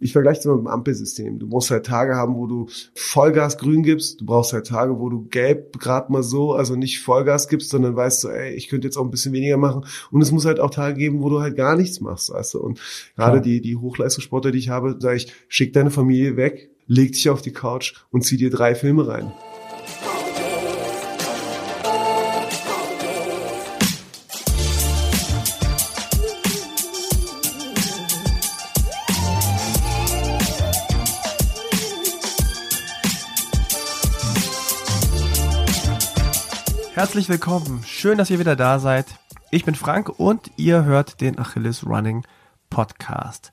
Ich vergleiche es mal mit dem Ampelsystem. Du musst halt Tage haben, wo du Vollgas grün gibst. Du brauchst halt Tage, wo du gelb gerade mal so, also nicht Vollgas gibst, sondern weißt du, ey, ich könnte jetzt auch ein bisschen weniger machen. Und es muss halt auch Tage geben, wo du halt gar nichts machst, weißt du. Und gerade die, die Hochleistungssportler, die ich habe, sage ich, schick deine Familie weg, leg dich auf die Couch und zieh dir drei Filme rein. Herzlich willkommen. Schön, dass ihr wieder da seid. Ich bin Frank und ihr hört den Achilles Running Podcast.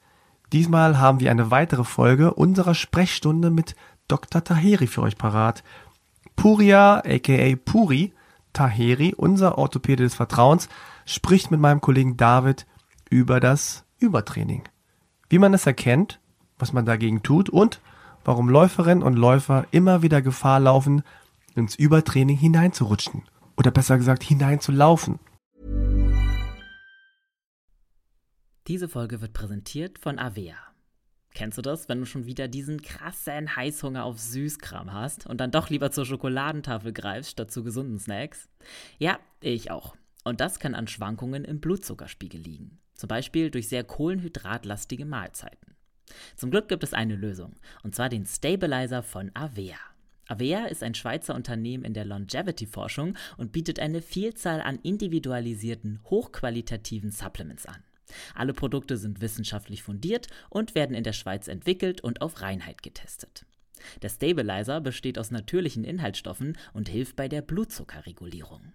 Diesmal haben wir eine weitere Folge unserer Sprechstunde mit Dr. Taheri für euch parat. Puria, aka Puri Taheri, unser Orthopäde des Vertrauens, spricht mit meinem Kollegen David über das Übertraining. Wie man es erkennt, was man dagegen tut und warum Läuferinnen und Läufer immer wieder Gefahr laufen, ins Übertraining hineinzurutschen oder besser gesagt hineinzulaufen. Diese Folge wird präsentiert von Avea. Kennst du das, wenn du schon wieder diesen krassen Heißhunger auf Süßkram hast und dann doch lieber zur Schokoladentafel greifst statt zu gesunden Snacks? Ja, ich auch. Und das kann an Schwankungen im Blutzuckerspiegel liegen. Zum Beispiel durch sehr kohlenhydratlastige Mahlzeiten. Zum Glück gibt es eine Lösung, und zwar den Stabilizer von Avea. Avea ist ein Schweizer Unternehmen in der Longevity-Forschung und bietet eine Vielzahl an individualisierten, hochqualitativen Supplements an. Alle Produkte sind wissenschaftlich fundiert und werden in der Schweiz entwickelt und auf Reinheit getestet. Der Stabilizer besteht aus natürlichen Inhaltsstoffen und hilft bei der Blutzuckerregulierung.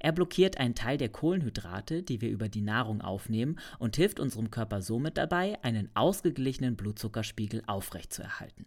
Er blockiert einen Teil der Kohlenhydrate, die wir über die Nahrung aufnehmen, und hilft unserem Körper somit dabei, einen ausgeglichenen Blutzuckerspiegel aufrechtzuerhalten.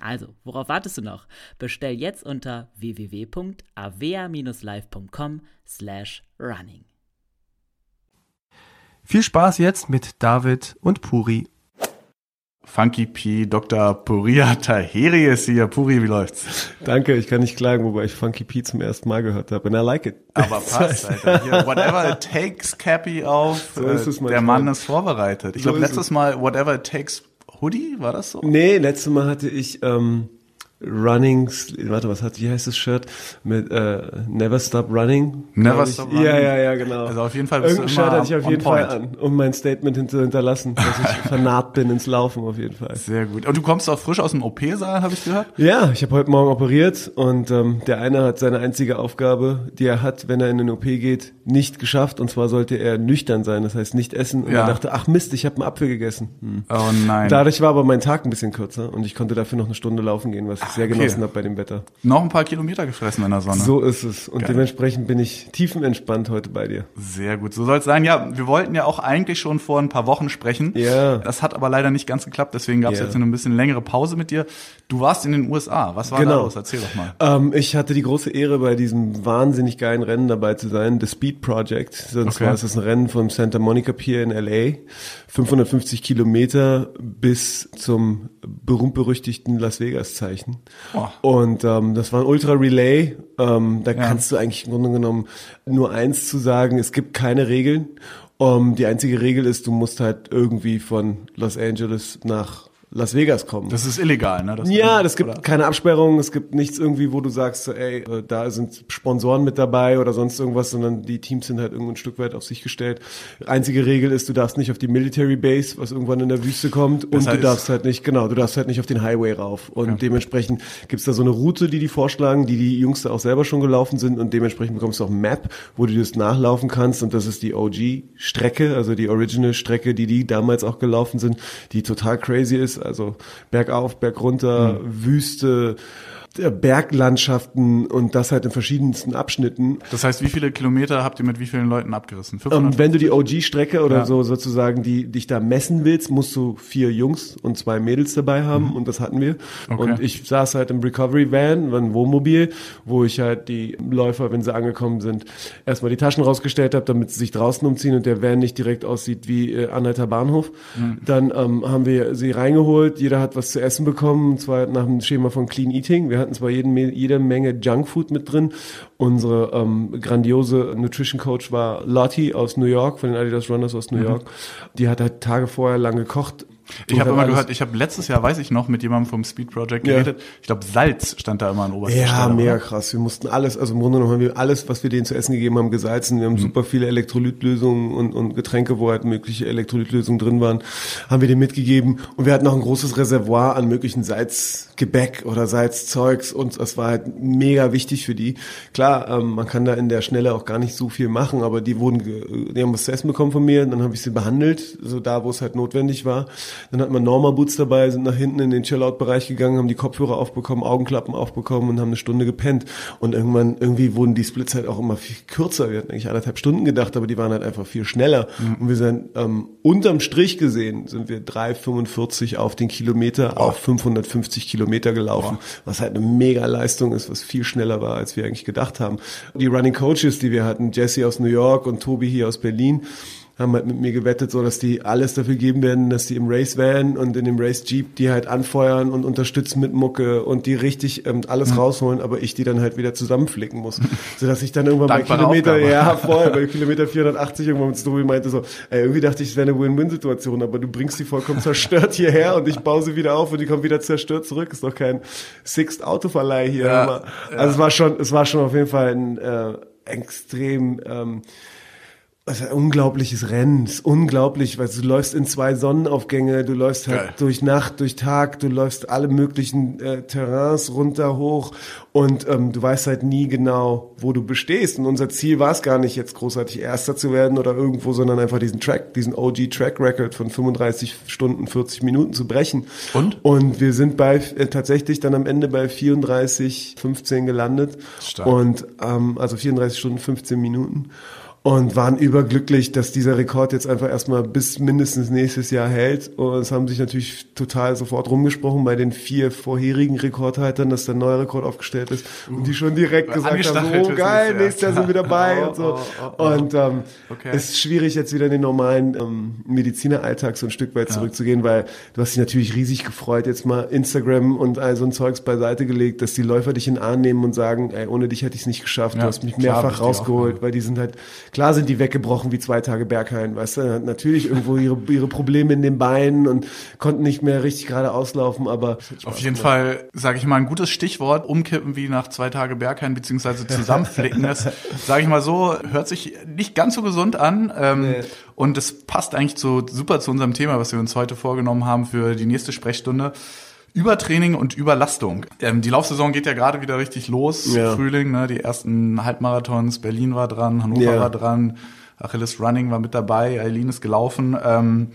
Also, worauf wartest du noch? Bestell jetzt unter www.avea-live.com slash running. Viel Spaß jetzt mit David und Puri. Funky P, Dr. Puria Taheri ist hier. Puri, wie läuft's? Danke, ich kann nicht klagen, wobei ich Funky P zum ersten Mal gehört habe. And I like it. Aber passt, Alter. Hier, whatever it takes, Cappy auf. So ist es äh, Der Mann ist vorbereitet. Ich So glaube, letztes Mal, whatever it takes, Hoodie, war das so? Nee, letztes Mal hatte ich ähm, Runnings, warte, was hat, wie heißt das Shirt? Mit äh, Never Stop Running. Never. Stop Running. Ja, ja, ja, genau. Also auf jeden Fall bist Irgendein du immer Shirt hatte ich auf jeden Fall point. an, um mein Statement hin zu hinterlassen, dass ich vernarrt bin ins Laufen auf jeden Fall. Sehr gut. Und du kommst auch frisch aus dem OP-Saal, habe ich gehört? Ja, ich habe heute Morgen operiert und ähm, der eine hat seine einzige Aufgabe, die er hat, wenn er in den OP geht, nicht geschafft. Und zwar sollte er nüchtern sein, das heißt nicht essen. Und Ja. er dachte, ach Mist, ich habe einen Apfel gegessen. Hm. Oh nein. Dadurch war aber mein Tag ein bisschen kürzer und ich konnte dafür noch eine Stunde laufen gehen, was sehr okay. genossen habe bei dem Wetter. Noch ein paar Kilometer gefressen in der Sonne. So ist es. Und Geil. dementsprechend bin ich tiefenentspannt heute bei dir. Sehr gut, so soll es sein. Ja, wir wollten ja auch eigentlich schon vor ein paar Wochen sprechen. Ja. Das hat aber leider nicht ganz geklappt, deswegen gab es Ja. jetzt eine ein bisschen längere Pause mit dir. Du warst in den USA. Was war da Genau. los? Erzähl doch mal. Ähm, ich hatte die große Ehre, bei diesem wahnsinnig geilen Rennen dabei zu sein, The Speed Project. Und Okay. ist es ein Rennen vom Santa Monica Pier in LA. 550 Kilometer bis zum berühmt-berüchtigten Las Vegas-Zeichen. Boah. Und ähm, das war ein Ultra-Relay. Ähm, da Ja. kannst du eigentlich im Grunde genommen nur eins zu sagen, es gibt keine Regeln. Um, die einzige Regel ist, du musst halt irgendwie von Los Angeles nach Las Vegas kommen. Das ist illegal, ne? Das Ja, das gibt oder? keine Absperrung, es gibt nichts irgendwie, wo du sagst, ey, äh, da sind Sponsoren mit dabei oder sonst irgendwas, sondern die Teams sind halt irgendwo ein Stück weit auf sich gestellt. Einzige Regel ist, du darfst nicht auf die Military Base, was irgendwann in der Wüste kommt, und heißt- du darfst halt nicht, genau, du darfst halt nicht auf den Highway rauf. Und dementsprechend gibt's da so eine Route, die die vorschlagen, die die Jungs da auch selber schon gelaufen sind und dementsprechend bekommst du auch ein Map, wo du das nachlaufen kannst und das ist die OG-Strecke, also die Original-Strecke, die die damals auch gelaufen sind, die total crazy ist, also bergauf, bergunter, Wüste, äh, Berglandschaften und das halt in verschiedensten Abschnitten. Das heißt, wie viele Kilometer habt ihr mit wie vielen Leuten abgerissen? Ähm, wenn du die OG-Strecke oder Ja. so sozusagen die dich da messen willst, musst du vier Jungs und zwei Mädels dabei haben und das hatten wir. Mhm. Okay. Und ich saß halt im Recovery Van, ein Wohnmobil, wo ich halt die Läufer, wenn sie angekommen sind, erstmal die Taschen rausgestellt habe, damit sie sich draußen umziehen und der Van nicht direkt aussieht wie äh, Anhalter Bahnhof. Mhm. Dann ähm, haben wir sie reingeholt, jeder hat was zu essen bekommen, und zwar nach dem Schema von Clean Eating. Wir hatten zwar jeden, jede Menge Junkfood mit drin. Unsere ähm, grandiose Nutrition Coach war Lottie aus New York, von den Adidas Runners aus New York. Die hat halt Tage vorher lang gekocht. Mhm. Ich habe immer gehört, ich habe letztes Jahr, weiß ich noch, mit jemandem vom Speed Project Ja. geredet. Ich glaube, Salz stand da immer an oberster Ja, Stelle. mega oder? krass. Wir mussten alles, also im Grunde genommen haben wir alles, was wir denen zu essen gegeben haben, gesalzen. Wir Mhm. haben super viele Elektrolytlösungen und, und Getränke, wo halt mögliche Elektrolytlösungen drin waren, haben wir denen mitgegeben. Und wir hatten auch ein großes Reservoir an möglichen Salzgebäck oder Salzzeugs und das war halt mega wichtig für die. Klar, ähm, man kann da in der Schnelle auch gar nicht so viel machen, aber die wurden, die haben was zu essen bekommen von mir, dann habe ich sie behandelt, so da, wo es halt notwendig war. Dann hat man Norma Boots dabei, sind nach hinten in den Chill-Out-Bereich gegangen, haben die Kopfhörer aufbekommen, Augenklappen aufbekommen und haben eine Stunde gepennt. Und irgendwann, irgendwie wurden die Splits halt auch immer viel kürzer. Wir hatten eigentlich anderthalb Stunden gedacht, aber die waren halt einfach viel schneller. Und wir sind ähm, unterm Strich gesehen, sind wir 3,45 auf den Kilometer auf 550 Kilometer gelaufen, was halt eine mega Leistung ist, was viel schneller war, als wir eigentlich gedacht haben. Die Running Coaches, die wir hatten, Jesse aus New York und Tobi hier aus Berlin, haben halt mit mir gewettet, so dass die alles dafür geben werden, dass die im Race Van und in dem Race Jeep die halt anfeuern und unterstützen mit Mucke und die richtig ähm, alles rausholen, aber ich die dann halt wieder zusammenflicken muss, so dass ich dann irgendwann bei Kilometer, Aufgabe. ja voll, bei Kilometer 480 irgendwann mit Story meinte so, ey, irgendwie dachte ich, es wäre eine Win-Win-Situation, aber du bringst die vollkommen zerstört hierher und ich baue sie wieder auf und die kommt wieder zerstört zurück, ist doch kein Sixt Autoverleih hier. Ja, also es war schon, es war schon auf jeden Fall ein äh, extrem ähm, also ein unglaubliches Rennen, es ist unglaublich, weil du läufst in zwei Sonnenaufgänge, du läufst halt Geil. durch Nacht, durch Tag, du läufst alle möglichen äh, Terrains runter, hoch und ähm, du weißt halt nie genau, wo du bestehst. Und unser Ziel war es gar nicht, jetzt großartig Erster zu werden oder irgendwo, sondern einfach diesen Track, diesen OG Track Record von 35 Stunden, 40 Minuten zu brechen. Und? Und wir sind bei äh, tatsächlich dann am Ende bei 34, 15 gelandet. Stark. Und ähm, also 34 Stunden, 15 Minuten. Und waren überglücklich, dass dieser Rekord jetzt einfach erstmal bis mindestens nächstes Jahr hält. Und es haben sich natürlich total sofort rumgesprochen bei den vier vorherigen Rekordhaltern, dass der neue Rekord aufgestellt ist. Und die schon direkt gesagt haben, so, oh geil, ja. nächstes Jahr sind wir dabei Oh, und so. oh, oh, oh. Und ähm, Okay. es ist schwierig, jetzt wieder in den normalen ähm, Medizineralltag so ein Stück weit zurückzugehen, weil du hast dich natürlich riesig gefreut, jetzt mal Instagram und all so ein Zeugs beiseite gelegt, dass die Läufer dich in Arm nehmen und sagen, ey, ohne dich hätte ich es nicht geschafft, Ja, du hast mich klar, mehrfach rausgeholt, weil die sind halt, klar sind die weggebrochen wie zwei Tage Berghain, weißt du, natürlich irgendwo ihre, ihre Probleme in den Beinen und konnten nicht mehr richtig gerade auslaufen, aber Auf jeden Fall, sage ich mal, ein gutes Stichwort, umkippen wie nach zwei Tage Berghain, beziehungsweise zusammenflicken. Das, sage ich mal so, hört sich nicht ganz so gesund an. Ähm, Nee. Und es passt eigentlich so super zu unserem Thema, was wir uns heute vorgenommen haben für die nächste Sprechstunde. Übertraining und Überlastung. Ähm, die Laufsaison geht ja gerade wieder richtig los. Ja. Frühling, ne, die ersten Halbmarathons, Berlin war dran, Hannover Ja. war dran, Achilles Running war mit dabei, Eileen ist gelaufen. Ähm,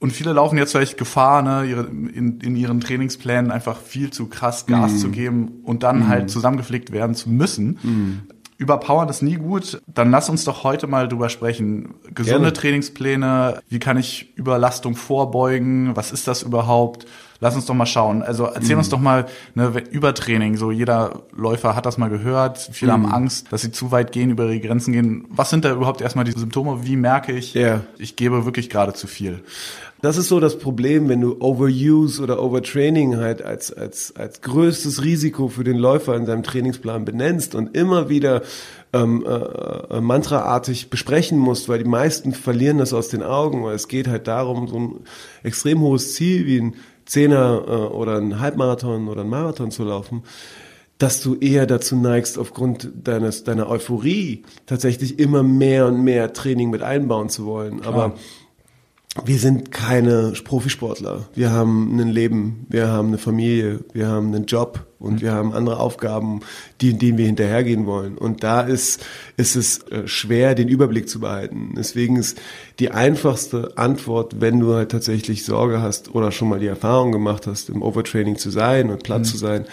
und viele laufen jetzt vielleicht Gefahr, ne, ihre, in, in ihren Trainingsplänen einfach viel zu krass Gas Mhm. zu geben und dann halt zusammengepflegt werden zu müssen. Überpowern ist nie gut. Dann lass uns doch heute mal drüber sprechen. Gesunde Gerne. Trainingspläne, wie kann ich Überlastung vorbeugen? Was ist das überhaupt? Lass uns doch mal schauen. Also erzähl Mhm. uns doch mal ne, wenn- Übertraining. So jeder Läufer hat das mal gehört. Viele Mhm. haben Angst, dass sie zu weit gehen, über ihre Grenzen gehen. Was sind da überhaupt erstmal die Symptome? Wie merke ich, Ja. ich gebe wirklich gerade zu viel? Das ist so das Problem, wenn du Overuse oder Overtraining halt als, als, als größtes Risiko für den Läufer in seinem Trainingsplan benennst und immer wieder ähm, äh, äh, mantraartig besprechen musst, weil die meisten verlieren das aus den Augen, weil es geht halt darum, so ein extrem hohes Ziel wie ein Zehner äh, oder ein Halbmarathon oder ein Marathon zu laufen, dass du eher dazu neigst, aufgrund deines, deiner Euphorie tatsächlich immer mehr und mehr Training mit einbauen zu wollen. Aber wir sind keine Profisportler. Wir haben ein Leben, wir haben eine Familie, wir haben einen Job und wir haben andere Aufgaben, die, denen wir hinterhergehen wollen. Und da ist, ist es äh, schwer, den Überblick zu behalten. Deswegen ist die einfachste Antwort, wenn du halt tatsächlich Sorge hast oder schon mal die Erfahrung gemacht hast, im Overtraining zu sein und platt zu sein,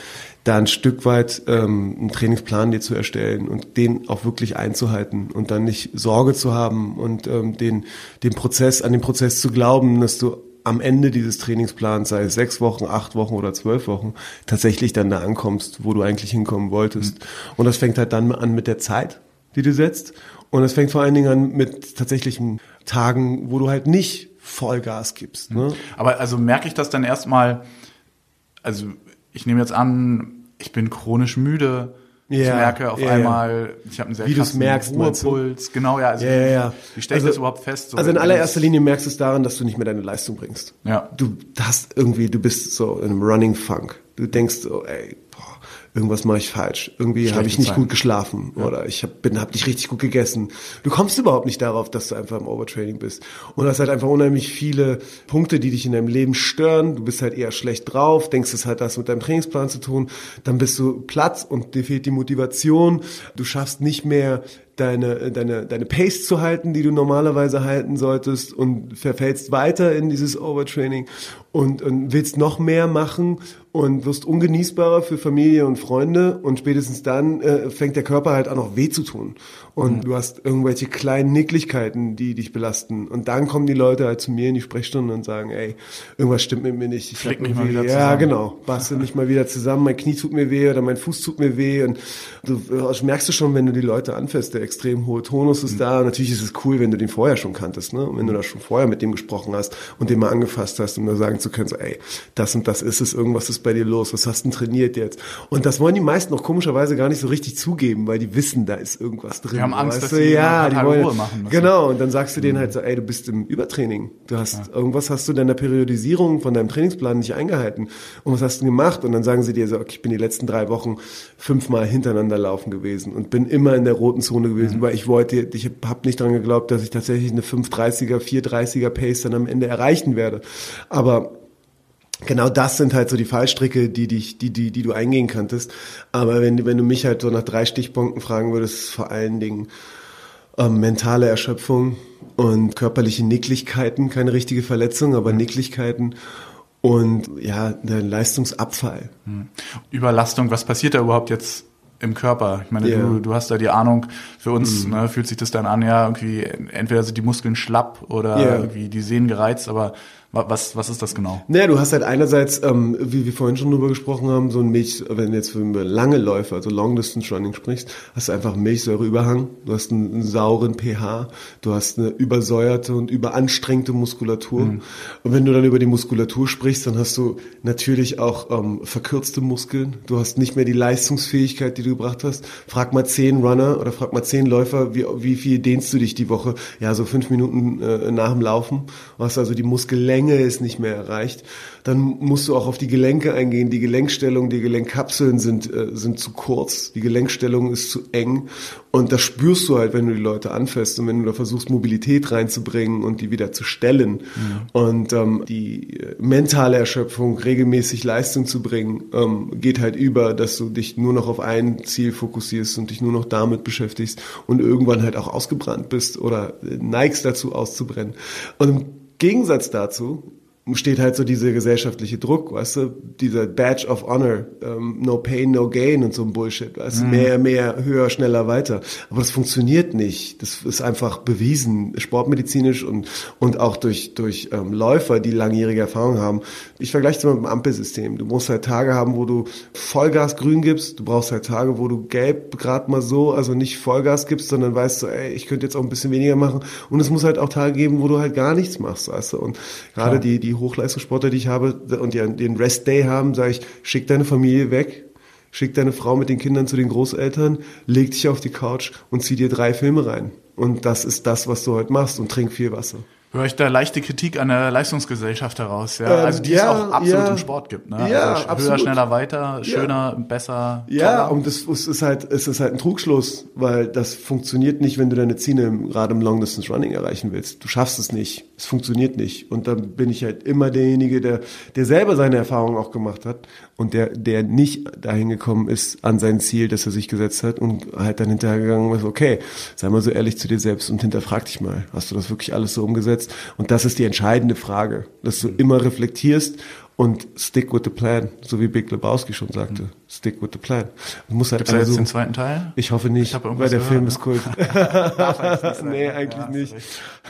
da ein Stück weit ähm, einen Trainingsplan dir zu erstellen und den auch wirklich einzuhalten und dann nicht Sorge zu haben und ähm, den, den Prozess, an den Prozess zu glauben, dass du am Ende dieses Trainingsplans, sei es sechs Wochen, acht Wochen oder zwölf Wochen, tatsächlich dann da ankommst, wo du eigentlich hinkommen wolltest. Mhm. Und das fängt halt dann an mit der Zeit, die du setzt. Und es fängt vor allen Dingen an mit tatsächlichen Tagen, wo du halt nicht Vollgas gibst. Ne? Aber also merke ich das dann erstmal, also ich nehme jetzt an, ich bin chronisch müde, ja, ich merke auf ja, einmal, ich habe einen sehr Wie krassen merkst, Ruhepuls. Genau, ja. Also ja, ja, ja. Wie stelle ich also, das überhaupt fest? So also in allererster Linie merkst du es daran, dass du nicht mehr deine Leistung bringst. Ja. Du hast irgendwie, du bist so in einem Running Funk. Du denkst so, ey, irgendwas mache ich falsch. Irgendwie habe ich nicht Zeit. gut geschlafen ja. oder ich hab, bin, hab nicht richtig gut gegessen. Du kommst überhaupt nicht darauf, dass du einfach im Overtraining bist. Und das hat einfach unheimlich viele Punkte, die dich in deinem Leben stören. Du bist halt eher schlecht drauf, denkst, es hat das mit deinem Trainingsplan zu tun. Dann bist du Platz und dir fehlt die Motivation. Du schaffst nicht mehr deine, deine, deine Pace zu halten, die du normalerweise halten solltest und verfällst weiter in dieses Overtraining und, und willst noch mehr machen und wirst ungenießbarer für Familie und Freunde und spätestens dann äh, fängt der Körper halt an, auch weh zu tun. Und mhm. du hast irgendwelche kleinen Nicklichkeiten, die dich belasten. Und dann kommen die Leute halt zu mir in die Sprechstunde und sagen, ey, irgendwas stimmt mit mir nicht. Ich Flick mich mal wieder zusammen. Ja, genau. Bastel mich mal wieder zusammen. Mein Knie tut mir weh oder mein Fuß tut mir weh. Und du das merkst du schon, wenn du die Leute anfährst, der extrem hohe Tonus ist mhm. da. natürlich ist es cool, wenn du den vorher schon kanntest, ne? Und wenn du da schon vorher mit dem gesprochen hast und den mal angefasst hast, um da sagen zu können, so, ey, das und das ist es, irgendwas ist bei dir los, was hast du denn trainiert jetzt? Und das wollen die meisten auch komischerweise gar nicht so richtig zugeben, weil die wissen, da ist irgendwas drin haben Angst, dass sie ja, die wollen, Ruhe machen müssen. Genau, und dann sagst du denen halt so, ey, du bist im Übertraining. Du hast, ja. irgendwas hast du deiner Periodisierung von deinem Trainingsplan nicht eingehalten. Und was hast du gemacht? Und dann sagen sie dir so, okay, ich bin die letzten drei Wochen fünfmal hintereinander laufen gewesen und bin immer in der roten Zone gewesen, mhm. weil ich wollte, ich habe nicht dran geglaubt, dass ich tatsächlich eine 530er, 430er Pace dann am Ende erreichen werde. Aber genau das sind halt so die Fallstricke, die dich, die, die, die du eingehen kanntest. Aber wenn, wenn du mich halt so nach drei Stichpunkten fragen würdest, vor allen Dingen ähm, mentale Erschöpfung und körperliche Nicklichkeiten, keine richtige Verletzung, aber Nicklichkeiten und ja, der Leistungsabfall. Hm. Überlastung, was passiert da überhaupt jetzt im Körper? Ich meine, yeah. du, du hast da die Ahnung, für uns mhm. ne, fühlt sich das dann an, ja, irgendwie, entweder sind die Muskeln schlapp oder yeah. irgendwie die Sehnen gereizt, aber was, was ist das genau? Naja, du hast halt einerseits, ähm, wie wir vorhin schon drüber gesprochen haben, so ein Milch, wenn du jetzt über lange Läufe, also Long Distance Running sprichst, hast du einfach Milchsäureüberhang, du hast einen, einen sauren pH, du hast eine übersäuerte und überanstrengte Muskulatur. Mhm. Und wenn du dann über die Muskulatur sprichst, dann hast du natürlich auch ähm, verkürzte Muskeln. Du hast nicht mehr die Leistungsfähigkeit, die du gebracht hast. Frag mal zehn Runner oder frag mal zehn Läufer, wie, wie viel dehnst du dich die Woche? Ja, so fünf Minuten äh, nach dem Laufen. Du hast also die Muskellänge Länge ist nicht mehr erreicht. Dann musst du auch auf die Gelenke eingehen. Die Gelenkstellung, die Gelenkkapseln sind, äh, sind zu kurz. Die Gelenkstellung ist zu eng. Und das spürst du halt, wenn du die Leute anfährst und wenn du da versuchst, Mobilität reinzubringen und die wieder zu stellen. Mhm. Und ähm, die äh, mentale Erschöpfung, regelmäßig Leistung zu bringen, ähm, geht halt über, dass du dich nur noch auf ein Ziel fokussierst und dich nur noch damit beschäftigst und irgendwann halt auch ausgebrannt bist oder äh, neigst dazu auszubrennen. Und Gegensatz dazu steht halt so dieser gesellschaftliche Druck, weißt du, dieser Badge of Honor, um, no pain, no gain und so ein Bullshit, weißt du, mhm. mehr, mehr, höher, schneller, weiter. Aber das funktioniert nicht. Das ist einfach bewiesen, sportmedizinisch und, und auch durch, durch ähm, Läufer, die langjährige Erfahrung haben. Ich vergleiche es mal mit dem Ampelsystem. Du musst halt Tage haben, wo du Vollgas grün gibst. Du brauchst halt Tage, wo du gelb gerade mal so, also nicht Vollgas gibst, sondern weißt du, ey, ich könnte jetzt auch ein bisschen weniger machen. Und es muss halt auch Tage geben, wo du halt gar nichts machst, weißt du. Und gerade die, die Hochleistungssportler, die ich habe und die den Rest Day haben, sage ich, schick deine Familie weg, schick deine Frau mit den Kindern zu den Großeltern, leg dich auf die Couch und zieh dir drei Filme rein. Und das ist das, was du heute machst und trink viel Wasser höre ich da leichte Kritik an der Leistungsgesellschaft heraus, ja. Ähm, also die ja, es auch absolut ja, im Sport gibt, ne? Ja, also absolut. höher, schneller, weiter, schöner, ja. besser. Ja, toller. und das ist halt, es ist halt ein Trugschluss, weil das funktioniert nicht, wenn du deine Ziele gerade im Long Distance Running erreichen willst. Du schaffst es nicht. Es funktioniert nicht. Und dann bin ich halt immer derjenige, der, der selber seine Erfahrungen auch gemacht hat und der, der nicht dahin gekommen ist an sein Ziel, das er sich gesetzt hat und halt dann hinterhergegangen ist, okay, sei mal so ehrlich zu dir selbst und hinterfrag dich mal, hast du das wirklich alles so umgesetzt? Und das ist die entscheidende Frage, dass du immer reflektierst und stick with the plan, so wie Big Lebowski schon sagte. Mhm. Stick with the plan. Du musst halt Gibt's also, jetzt den zweiten Teil? Ich hoffe nicht, ich weil der gehört, Film ne? ist Kult. nee, eigentlich ja, nicht.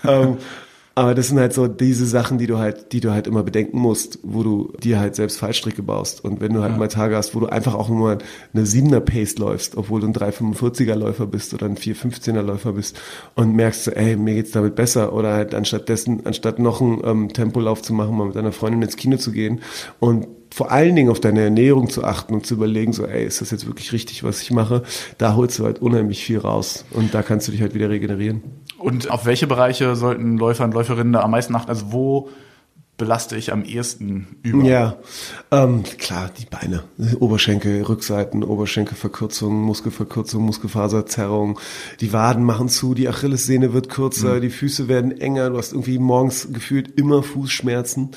Ähm, aber das sind halt so diese Sachen, die du halt, die du halt immer bedenken musst, wo du dir halt selbst Fallstricke baust. Und wenn du halt ja. mal Tage hast, wo du einfach auch nur eine 7er Pace läufst, obwohl du ein 345er Läufer bist oder ein 415er Läufer bist und merkst so, ey, mir geht's damit besser oder halt anstatt dessen, anstatt noch einen ähm, Tempolauf zu machen, mal mit deiner Freundin ins Kino zu gehen und vor allen Dingen auf deine Ernährung zu achten und zu überlegen, so, ey, ist das jetzt wirklich richtig, was ich mache? Da holst du halt unheimlich viel raus und da kannst du dich halt wieder regenerieren. Und auf welche Bereiche sollten Läufer und Läuferinnen da am meisten achten? Also wo belaste ich am ehesten über? Ja, ähm, klar, die Beine. Oberschenkel, Rückseiten, Oberschenkelverkürzung, Muskelverkürzung, Muskelfaserzerrung. Die Waden machen zu, die Achillessehne wird kürzer, mhm. die Füße werden enger. Du hast irgendwie morgens gefühlt immer Fußschmerzen.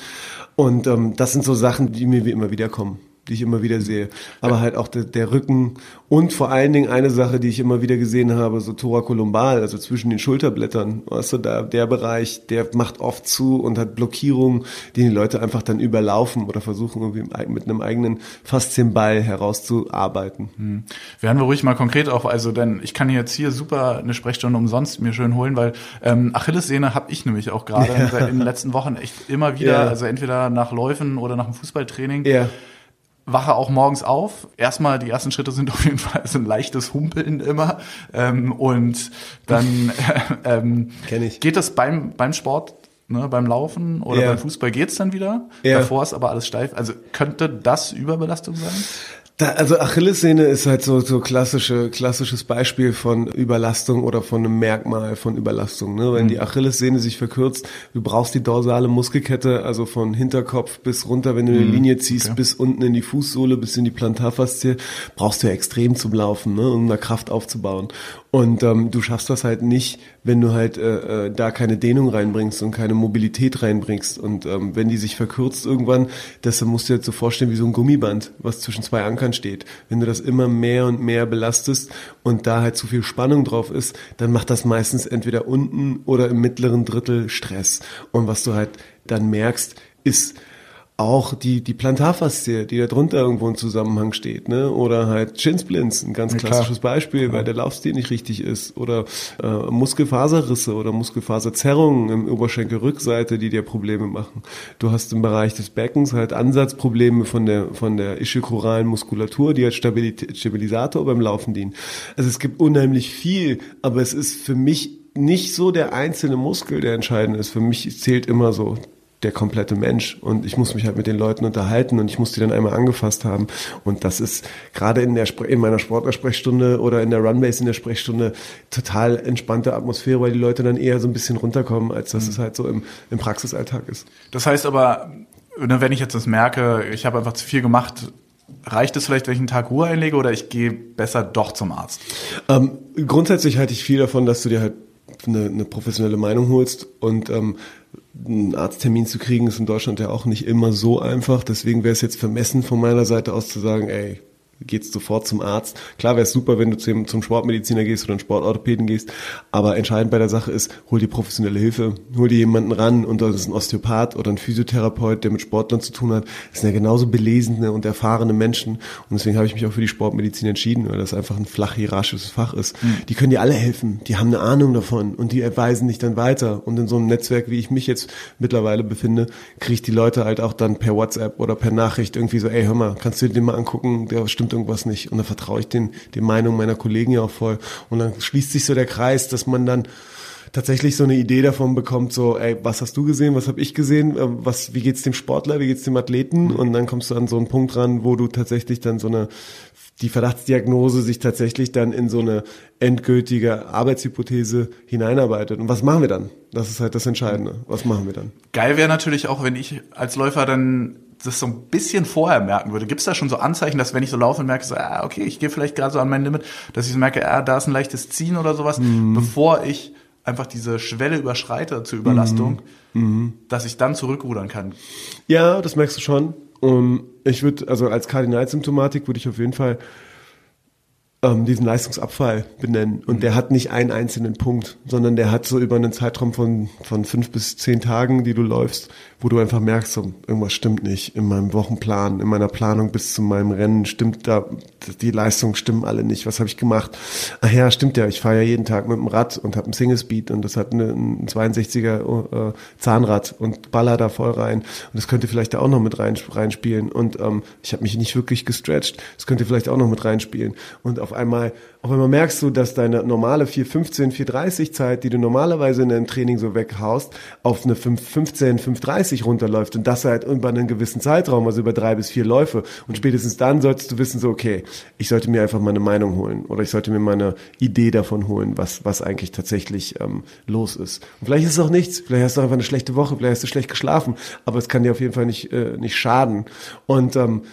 Und ähm, das sind so Sachen, die mir wie immer wieder kommen die ich immer wieder sehe. Aber halt auch der, der, Rücken und vor allen Dingen eine Sache, die ich immer wieder gesehen habe, so thorakolumbal, also zwischen den Schulterblättern. Weißt du, da, der Bereich, der macht oft zu und hat Blockierungen, die die Leute einfach dann überlaufen oder versuchen irgendwie mit einem eigenen Faszienball herauszuarbeiten. Hm. Werden wir ruhig mal konkret auch, also denn ich kann jetzt hier super eine Sprechstunde umsonst mir schön holen, weil ähm, Achillessehne habe ich nämlich auch gerade ja. in den letzten Wochen echt immer wieder, ja. also entweder nach Läufen oder nach dem Fußballtraining. Ja wache auch morgens auf. Erstmal, die ersten Schritte sind auf jeden Fall so ein leichtes Humpeln immer. Ähm, und dann äh, ähm, geht das beim, beim Sport, ne, beim Laufen oder ja. beim Fußball geht's dann wieder. Ja. Davor ist aber alles steif. Also könnte das Überbelastung sein? Da, also Achillessehne ist halt so so klassische klassisches Beispiel von Überlastung oder von einem Merkmal von Überlastung. Ne? Wenn mhm. die Achillessehne sich verkürzt, du brauchst die dorsale Muskelkette, also von Hinterkopf bis runter, wenn du eine mhm. Linie ziehst, okay. bis unten in die Fußsohle, bis in die Plantarfaszie, brauchst du ja extrem zum Laufen, ne? um da Kraft aufzubauen. Und ähm, du schaffst das halt nicht, wenn du halt äh, äh, da keine Dehnung reinbringst und keine Mobilität reinbringst. Und ähm, wenn die sich verkürzt irgendwann, das musst du dir jetzt so vorstellen wie so ein Gummiband, was zwischen zwei Ankern steht. Wenn du das immer mehr und mehr belastest und da halt zu viel Spannung drauf ist, dann macht das meistens entweder unten oder im mittleren Drittel Stress. Und was du halt dann merkst, ist, auch die, die Plantarfaszie, die da drunter irgendwo im Zusammenhang steht, ne? Oder halt Shinsplints, ein ganz ja, klassisches Beispiel, ja. weil der Laufstil nicht richtig ist. Oder äh, Muskelfaserrisse oder Muskelfaserzerrungen im Oberschenkelrückseite, die dir Probleme machen. Du hast im Bereich des Beckens halt Ansatzprobleme von der von der ischiochoralen Muskulatur, die als Stabilisator beim Laufen dienen. Also es gibt unheimlich viel, aber es ist für mich nicht so der einzelne Muskel, der entscheidend ist. Für mich zählt immer so der komplette Mensch und ich muss mich halt mit den Leuten unterhalten und ich muss die dann einmal angefasst haben und das ist gerade in der in meiner Sportlersprechstunde oder in der Runbase in der Sprechstunde total entspannte Atmosphäre, weil die Leute dann eher so ein bisschen runterkommen, als dass mhm. es halt so im, im Praxisalltag ist. Das heißt aber, ne, wenn ich jetzt das merke, ich habe einfach zu viel gemacht, reicht es vielleicht, wenn ich einen Tag Ruhe einlege oder ich gehe besser doch zum Arzt? Ähm, grundsätzlich halte ich viel davon, dass du dir halt eine, eine professionelle Meinung holst und ähm, einen Arzttermin zu kriegen, ist in Deutschland ja auch nicht immer so einfach. Deswegen wäre es jetzt vermessen von meiner Seite aus zu sagen, ey, geht's sofort zum Arzt. Klar wäre es super, wenn du zum, zum Sportmediziner gehst oder einen Sportorthopäden gehst, aber entscheidend bei der Sache ist, hol dir professionelle Hilfe, hol dir jemanden ran und das ist ein Osteopath oder ein Physiotherapeut, der mit Sportlern zu tun hat. Das sind ja genauso belesene und erfahrene Menschen und deswegen habe ich mich auch für die Sportmedizin entschieden, weil das einfach ein flach hierarchisches Fach ist. Mhm. Die können dir alle helfen, die haben eine Ahnung davon und die erweisen dich dann weiter und in so einem Netzwerk, wie ich mich jetzt mittlerweile befinde, kriege ich die Leute halt auch dann per WhatsApp oder per Nachricht irgendwie so, ey, hör mal, kannst du dir den mal angucken, der stimmt stimmt irgendwas nicht. Und dann vertraue ich den, den Meinungen meiner Kollegen ja auch voll. Und dann schließt sich so der Kreis, dass man dann tatsächlich so eine Idee davon bekommt, so, ey, was hast du gesehen, was habe ich gesehen, äh, was, wie geht's dem Sportler, wie geht's dem Athleten? Mhm. Und dann kommst du an so einen Punkt ran, wo du tatsächlich dann so eine, die Verdachtsdiagnose sich tatsächlich dann in so eine endgültige Arbeitshypothese hineinarbeitet. Und was machen wir dann? Das ist halt das Entscheidende. Was machen wir dann? Geil wäre natürlich auch, wenn ich als Läufer dann das so ein bisschen vorher merken würde. Gibt es da schon so Anzeichen, dass wenn ich so laufe und merke, so, ah, okay, ich gehe vielleicht gerade so an mein Limit, dass ich so merke, ah, da ist ein leichtes Ziehen oder sowas, mhm. bevor ich einfach diese Schwelle überschreite zur Überlastung, mhm. mhm. dass ich dann zurückrudern kann. Ja, das merkst du schon. Und ich würde, also als Kardinalsymptomatik würde ich auf jeden Fall ähm, diesen Leistungsabfall benennen. Und der hat nicht einen einzelnen Punkt, sondern der hat so über einen Zeitraum von, von fünf bis zehn Tagen, die du läufst, wo du einfach merkst, so, irgendwas stimmt nicht in meinem Wochenplan, in meiner Planung bis zu meinem Rennen stimmt da, die Leistungen stimmen alle nicht. Was habe ich gemacht? Ach ja, stimmt ja, ich fahre ja jeden Tag mit dem Rad und habe ein Single Speed und das hat ein 62er äh, Zahnrad und baller da voll rein. Und das könnte vielleicht da auch noch mit rein, reinspielen. Und ähm, ich habe mich nicht wirklich gestretched. Das könnte vielleicht auch noch mit reinspielen. Und auf einmal, auf einmal merkst du, dass deine normale 415, 430 Zeit, die du normalerweise in einem Training so weghaust, auf eine 515, 530 runterläuft und das halt über einen gewissen Zeitraum, also über drei bis vier Läufe. Und spätestens dann solltest du wissen, so, okay, ich sollte mir einfach meine Meinung holen oder ich sollte mir meine Idee davon holen, was, was eigentlich tatsächlich ähm, los ist. Und vielleicht ist es auch nichts, vielleicht hast du einfach eine schlechte Woche, vielleicht hast du schlecht geschlafen, aber es kann dir auf jeden Fall nicht, äh, nicht schaden. Und ähm,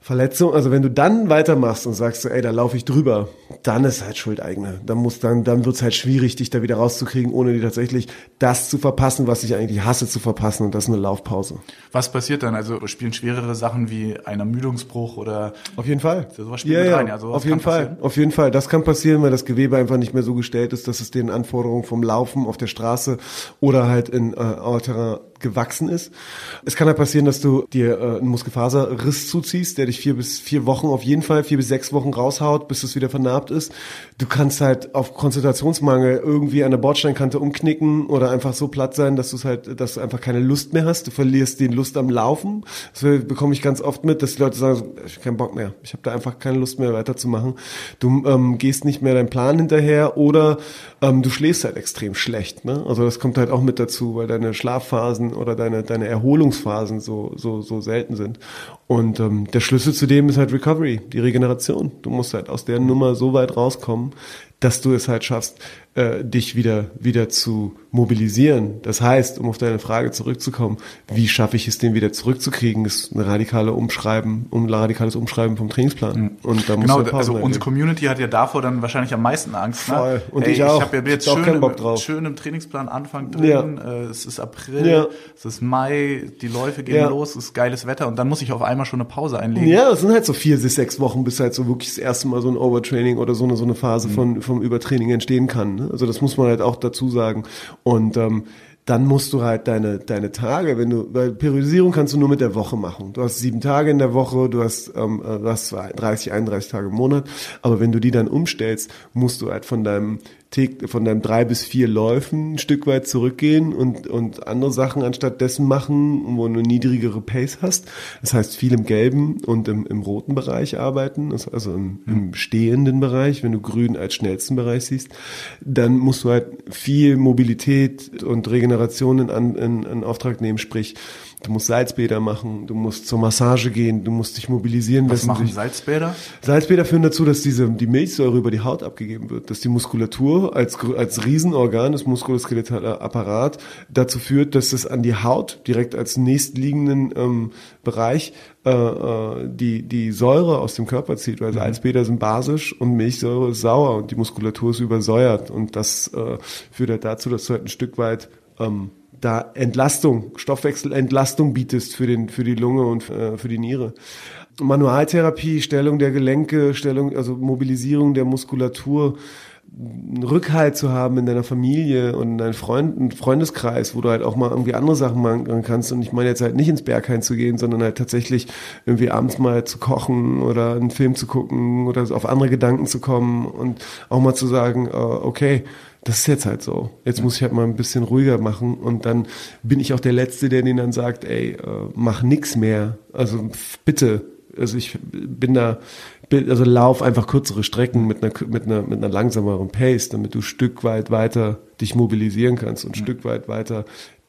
Verletzung, also wenn du dann weitermachst und sagst so, ey, da laufe ich drüber, dann ist halt Schuldeigene. Dann muss dann, dann wird's halt schwierig, dich da wieder rauszukriegen, ohne dir tatsächlich das zu verpassen, was ich eigentlich hasse zu verpassen, und das ist eine Laufpause. Was passiert dann? Also spielen schwerere Sachen wie ein Ermüdungsbruch oder auf jeden Fall. Sowas spielt ja, ja, rein. Also auf jeden Fall, passieren? auf jeden Fall. Das kann passieren, weil das Gewebe einfach nicht mehr so gestellt ist, dass es den Anforderungen vom Laufen auf der Straße oder halt in äh, Auterrain gewachsen ist. Es kann halt passieren, dass du dir äh, einen Muskelfaserriss zuziehst, der dich vier bis vier Wochen auf jeden Fall, vier bis sechs Wochen raushaut, bis es wieder vernarbt ist. Du kannst halt auf Konzentrationsmangel irgendwie an der Bordsteinkante umknicken oder einfach so platt sein, dass du es halt, dass du einfach keine Lust mehr hast. Du verlierst die Lust am Laufen. Das bekomme ich ganz oft mit, dass die Leute sagen, ich habe keinen Bock mehr. Ich habe da einfach keine Lust mehr weiterzumachen. Du ähm, gehst nicht mehr deinem Plan hinterher oder ähm, du schläfst halt extrem schlecht. Ne? Also das kommt halt auch mit dazu, weil deine Schlafphasen oder deine, deine Erholungsphasen so, so, so selten sind. Und ähm, der Schlüssel zu dem ist halt Recovery, die Regeneration. Du musst halt aus der Nummer so weit rauskommen, dass du es halt schaffst, äh, dich wieder, wieder zu mobilisieren. Das heißt, um auf deine Frage zurückzukommen, wie schaffe ich es, den wieder zurückzukriegen, ist eine radikale Umschreiben, um ein radikales Umschreiben vom Trainingsplan. Mhm. Und da muss genau, also unsere Community hat ja davor dann wahrscheinlich am meisten Angst. Ne? Voll. Und Ey, ich auch. Ich habe ja jetzt schön, drauf. schön im Trainingsplan Anfang drin. Ja. Äh, es ist April, Ja. es ist Mai, die Läufe gehen Ja. los, es ist geiles Wetter und dann muss ich auf einmal schon eine Pause einlegen. Ja, es sind halt so vier bis sechs Wochen, bis halt so wirklich das erste Mal so ein Overtraining oder so eine, so eine Phase von, vom Übertraining entstehen kann. ne? Also das muss man halt auch dazu sagen. Und ähm, dann musst du halt deine, deine Tage, wenn du, weil Periodisierung kannst du nur mit der Woche machen. Du hast sieben Tage in der Woche, du hast, ähm, äh, du hast zwar 30, 31 Tage im Monat, aber wenn du die dann umstellst, musst du halt von deinem von deinem drei bis vier Läufen ein Stück weit zurückgehen und, und andere Sachen anstatt dessen machen, wo du eine niedrigere Pace hast. Das heißt, viel im gelben und im, im roten Bereich arbeiten, also im, im stehenden Bereich, wenn du grün als schnellsten Bereich siehst. Dann musst du halt viel Mobilität und Regeneration in, in, in Auftrag nehmen, sprich, du musst Salzbäder machen, du musst zur Massage gehen, du musst dich mobilisieren Was lassen. machen Salzbäder? Salzbäder führen dazu, dass diese, die Milchsäure über die Haut abgegeben wird, dass die Muskulatur als, als Riesenorgan, das muskuloskeletale Apparat, dazu führt, dass es an die Haut direkt als nächstliegenden ähm, Bereich äh, äh, die, die Säure aus dem Körper zieht, weil Salzbäder sind basisch und Milchsäure ist sauer und die Muskulatur ist übersäuert und das äh, führt halt dazu, dass du halt ein Stück weit ähm, da Entlastung, Stoffwechselentlastung bietest für den, für die Lunge und äh, für die Niere. Manualtherapie, Stellung der Gelenke, Stellung, also Mobilisierung der Muskulatur, Rückhalt zu haben in deiner Familie und in deinem Freund, Freundeskreis, wo du halt auch mal irgendwie andere Sachen machen kannst. Und ich meine jetzt halt nicht ins Berghain zu gehen, sondern halt tatsächlich irgendwie abends mal zu kochen oder einen Film zu gucken oder auf andere Gedanken zu kommen und auch mal zu sagen, äh, okay, das ist jetzt halt so. Jetzt muss ich halt mal ein bisschen ruhiger machen und dann bin ich auch der Letzte, der denen dann sagt, ey, äh, mach nix mehr. Also bitte. Also ich bin da, also lauf einfach kürzere Strecken mit einer, mit einer, mit einer langsameren Pace, damit du ein Stück weit weiter dich mobilisieren kannst und ein Stück weit weiter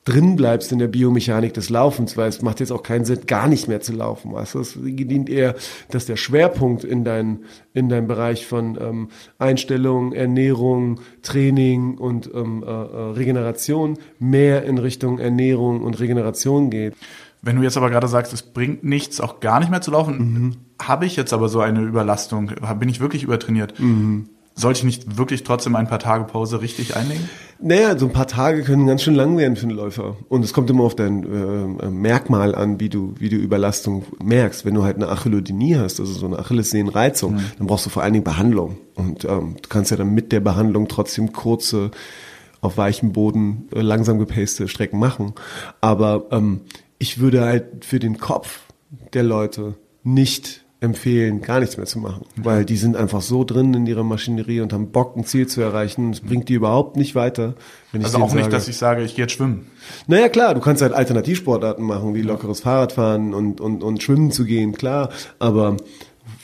drin bleibst in der Biomechanik des Laufens, weil es macht jetzt auch keinen Sinn, gar nicht mehr zu laufen. Weißt du? Es dient eher, dass der Schwerpunkt in dein, in deinem Bereich von ähm, Einstellung, Ernährung, Training und ähm, äh, äh, Regeneration mehr in Richtung Ernährung und Regeneration geht. Wenn du jetzt aber gerade sagst, es bringt nichts, auch gar nicht mehr zu laufen, habe ich jetzt aber so eine Überlastung, bin ich wirklich übertrainiert, sollte ich nicht wirklich trotzdem ein paar Tage Pause richtig einlegen? Naja, so ein paar Tage können ganz schön lang werden für einen Läufer. Und es kommt immer auf dein äh, Merkmal an, wie du, wie du Überlastung merkst. Wenn du halt eine Achillodenie hast, also so eine Achillessehnenreizung, mhm. dann brauchst du vor allen Dingen Behandlung. Und ähm, du kannst ja dann mit der Behandlung trotzdem kurze, auf weichem Boden äh, langsam gepaste Strecken machen. Aber ähm, ich würde halt für den Kopf der Leute nicht empfehlen, gar nichts mehr zu machen, weil die sind einfach so drin in ihrer Maschinerie und haben Bock, ein Ziel zu erreichen. Es bringt die überhaupt nicht weiter. Wenn also auch nicht, dass ich sage, ich gehe jetzt schwimmen. Naja, klar, du kannst halt Alternativsportarten machen, wie lockeres Fahrradfahren und, und, und schwimmen zu gehen, klar, aber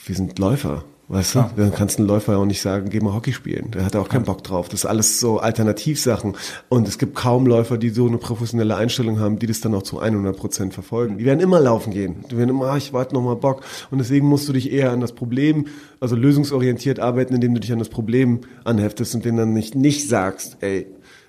wir sind Läufer. Weißt du, dann kannst du einen Läufer auch nicht sagen, geh mal Hockey spielen. Der hat auch keinen Bock drauf. Das ist alles so Alternativsachen. Und es gibt kaum Läufer, die so eine professionelle Einstellung haben, die das dann auch zu 100 Prozent verfolgen. Die werden immer laufen gehen. Die werden immer, ah, ich warte noch mal Bock. Und deswegen musst du dich eher an das Problem, also lösungsorientiert arbeiten, indem du dich an das Problem anheftest und denen dann nicht, nicht sagst, ey,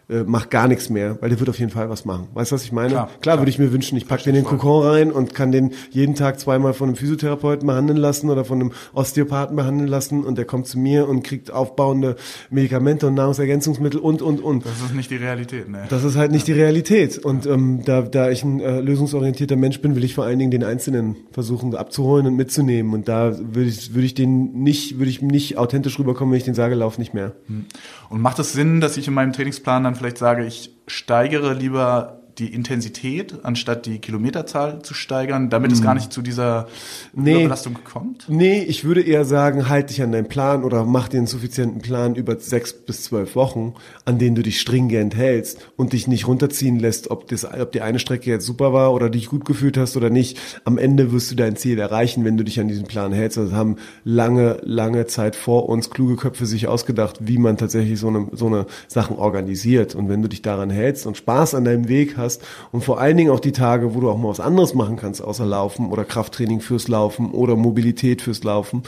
äh, macht gar nichts mehr, weil der wird auf jeden Fall was machen. Weißt du, was ich meine? Klar, klar, klar würde ich mir wünschen, ich pack den in den Kokon rein und kann den jeden Tag zweimal von einem Physiotherapeuten behandeln lassen oder von einem Osteopathen behandeln lassen und der kommt zu mir und kriegt aufbauende Medikamente und Nahrungsergänzungsmittel und, und, und. Das ist nicht die Realität, ne? Das ist halt nicht ja. die Realität. Und ähm, da, da ich ein äh, lösungsorientierter Mensch bin, will ich vor allen Dingen den Einzelnen versuchen abzuholen und mitzunehmen. Und da würde ich, würde ich den nicht, würde ich nicht authentisch rüberkommen, wenn ich den sage, lauf nicht mehr. Hm. Und macht es Sinn, dass ich in meinem Trainingsplan dann vielleicht sage, ich steigere lieber die Intensität, anstatt die Kilometerzahl zu steigern, damit es gar hm. nicht zu dieser nee, Überbelastung kommt? Nee, ich würde eher sagen, halt dich an deinen Plan oder mach dir einen suffizienten Plan über sechs bis zwölf Wochen, an denen du dich stringent hältst und dich nicht runterziehen lässt, ob, das, ob die eine Strecke jetzt super war oder dich gut gefühlt hast oder nicht. Am Ende wirst du dein Ziel erreichen, wenn du dich an diesen Plan hältst. Das haben lange, lange Zeit vor uns kluge Köpfe sich ausgedacht, wie man tatsächlich so eine, so eine Sachen organisiert. Und wenn du dich daran hältst und Spaß an deinem Weg hast, hast und vor allen Dingen auch die Tage, wo du auch mal was anderes machen kannst, außer Laufen oder Krafttraining fürs Laufen oder Mobilität fürs Laufen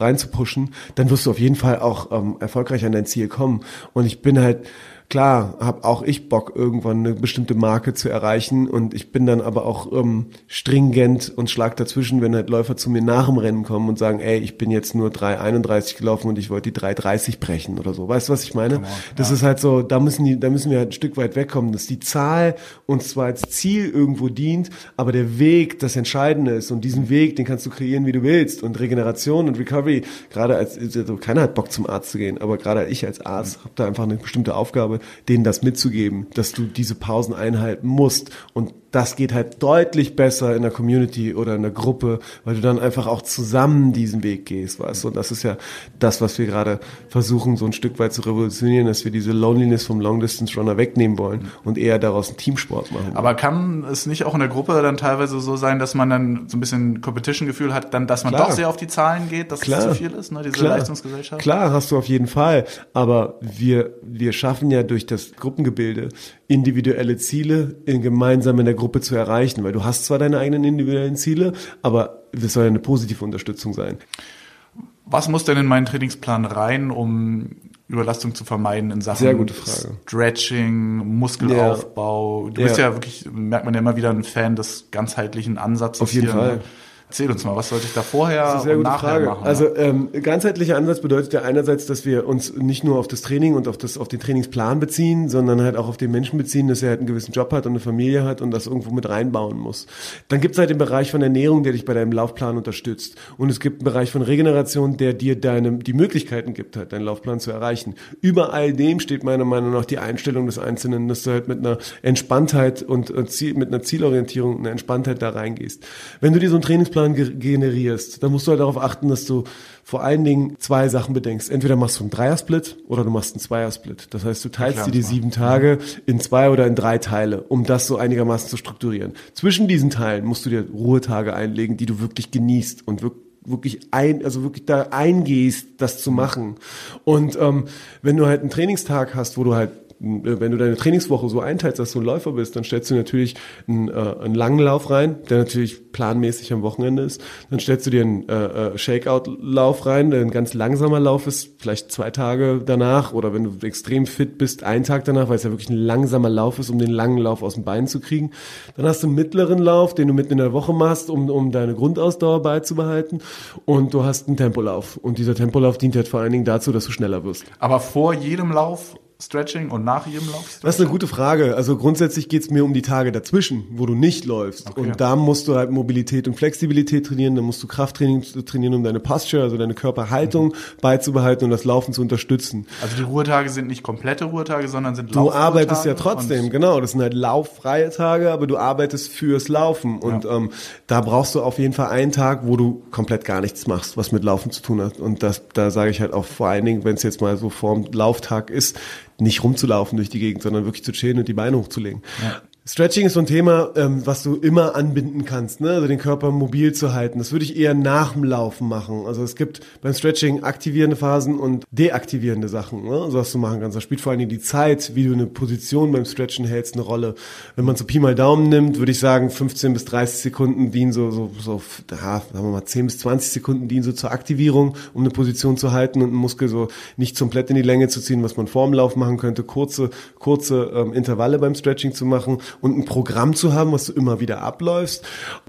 reinzupushen, dann wirst du auf jeden Fall auch ähm, erfolgreich an dein Ziel kommen. Und ich bin halt klar, habe auch ich Bock, irgendwann eine bestimmte Marke zu erreichen und ich bin dann aber auch ähm, stringent und schlag dazwischen, wenn halt Läufer zu mir nach dem Rennen kommen und sagen, ey, ich bin jetzt nur 3,31 gelaufen und ich wollte die 3,30 brechen oder so. Weißt du, was ich meine? Das ja. ist halt so, da müssen die, da müssen wir halt ein Stück weit wegkommen, dass die Zahl uns zwar als Ziel irgendwo dient, aber der Weg das Entscheidende ist und diesen Weg, den kannst du kreieren, wie du willst und Regeneration und Recovery, gerade als, also keiner hat Bock zum Arzt zu gehen, aber gerade ich als Arzt habe da einfach eine bestimmte Aufgabe habe, denen das mitzugeben, dass du diese Pausen einhalten musst und das geht halt deutlich besser in der Community oder in der Gruppe, weil du dann einfach auch zusammen diesen Weg gehst, weißt du? Und das ist ja das, was wir gerade versuchen, so ein Stück weit zu revolutionieren, dass wir diese Loneliness vom Long Distance Runner wegnehmen wollen und eher daraus einen Teamsport machen. Aber kann es nicht auch in der Gruppe dann teilweise so sein, dass man dann so ein bisschen Competition-Gefühl hat, dann, dass man Klar. doch sehr auf die Zahlen geht, dass Klar. es zu viel ist, ne, diese Klar. Leistungsgesellschaft? Klar, hast du auf jeden Fall. Aber wir, wir schaffen ja durch das Gruppengebilde individuelle Ziele in gemeinsam in der Gruppe zu erreichen, weil du hast zwar deine eigenen individuellen Ziele, aber das soll ja eine positive Unterstützung sein. Was muss denn in meinen Trainingsplan rein, um Überlastung zu vermeiden in Sachen. Stretching, Muskelaufbau? Du ja. bist ja wirklich, merkt man ja immer wieder ein Fan des ganzheitlichen Ansatzes. Auf jeden hier, Fall. Ne? Erzähl uns mal, was sollte ich da vorher das ist eine sehr und gute Frage. machen? Also ähm, ganzheitlicher Ansatz bedeutet ja einerseits, dass wir uns nicht nur auf das Training und auf das auf den Trainingsplan beziehen, sondern halt auch auf den Menschen beziehen, dass er halt einen gewissen Job hat und eine Familie hat und das irgendwo mit reinbauen muss. Dann gibt es halt den Bereich von Ernährung, der dich bei deinem Laufplan unterstützt. Und es gibt einen Bereich von Regeneration, der dir deine, die Möglichkeiten gibt, halt deinen Laufplan zu erreichen. Über all dem steht meiner Meinung nach die Einstellung des Einzelnen, dass du halt mit einer Entspanntheit und mit einer Zielorientierung, einer Entspanntheit da reingehst. Wenn du dir so einen Trainingsplan generierst, generierst, dann musst du halt darauf achten, dass du vor allen Dingen zwei Sachen bedenkst. Entweder machst du einen Dreiersplit oder du machst einen Zweiersplit. Das heißt, du teilst dir die sieben Tage in zwei oder in drei Teile, um das so einigermaßen zu strukturieren. Zwischen diesen Teilen musst du dir Ruhetage einlegen, die du wirklich genießt und wirklich wirklich ein, also wirklich da eingehst, das zu machen. Und ähm, wenn du halt einen Trainingstag hast, wo du halt wenn du deine Trainingswoche so einteilst, dass du ein Läufer bist, dann stellst du natürlich einen, äh, einen langen Lauf rein, der natürlich planmäßig am Wochenende ist. Dann stellst du dir einen äh, äh Shakeout-Lauf rein, der ein ganz langsamer Lauf ist, vielleicht zwei Tage danach oder wenn du extrem fit bist, einen Tag danach, weil es ja wirklich ein langsamer Lauf ist, um den langen Lauf aus dem Bein zu kriegen. Dann hast du einen mittleren Lauf, den du mitten in der Woche machst, um, um deine Grundausdauer beizubehalten. Und du hast einen Tempolauf. Und dieser Tempolauf dient halt vor allen Dingen dazu, dass du schneller wirst. Aber vor jedem Lauf Stretching und nach jedem Lauf? Das ist eine gute Frage. Also grundsätzlich geht es mir um die Tage dazwischen, wo du nicht läufst. Okay. Und da musst du halt Mobilität und Flexibilität trainieren, dann musst du Krafttraining trainieren, um deine Posture, also deine Körperhaltung mhm. beizubehalten und das Laufen zu unterstützen. Also die Ruhetage sind nicht komplette Ruhetage, sondern sind Du arbeitest ja trotzdem, genau. Das sind halt lauffreie Tage, aber du arbeitest fürs Laufen. Und ja. ähm, da brauchst du auf jeden Fall einen Tag, wo du komplett gar nichts machst, was mit Laufen zu tun hat. Und das, da sage ich halt auch vor allen Dingen, wenn es jetzt mal so vorm Lauftag ist, nicht rumzulaufen durch die Gegend, sondern wirklich zu chillen und die Beine hochzulegen. Ja. Stretching ist so ein Thema, ähm, was du immer anbinden kannst, ne? also den Körper mobil zu halten. Das würde ich eher nach dem Laufen machen. Also es gibt beim Stretching aktivierende Phasen und deaktivierende Sachen, ne? also was du machen kannst. Da spielt vor allen Dingen die Zeit, wie du eine Position beim Stretchen hältst, eine Rolle. Wenn man so Pi mal Daumen nimmt, würde ich sagen, 15 bis 30 Sekunden dienen so, so, so ja, sagen wir mal 10 bis 20 Sekunden dienen so zur Aktivierung, um eine Position zu halten und einen Muskel so nicht komplett in die Länge zu ziehen, was man vor dem Lauf machen könnte, kurze, kurze ähm, Intervalle beim Stretching zu machen und ein Programm zu haben, was du immer wieder abläufst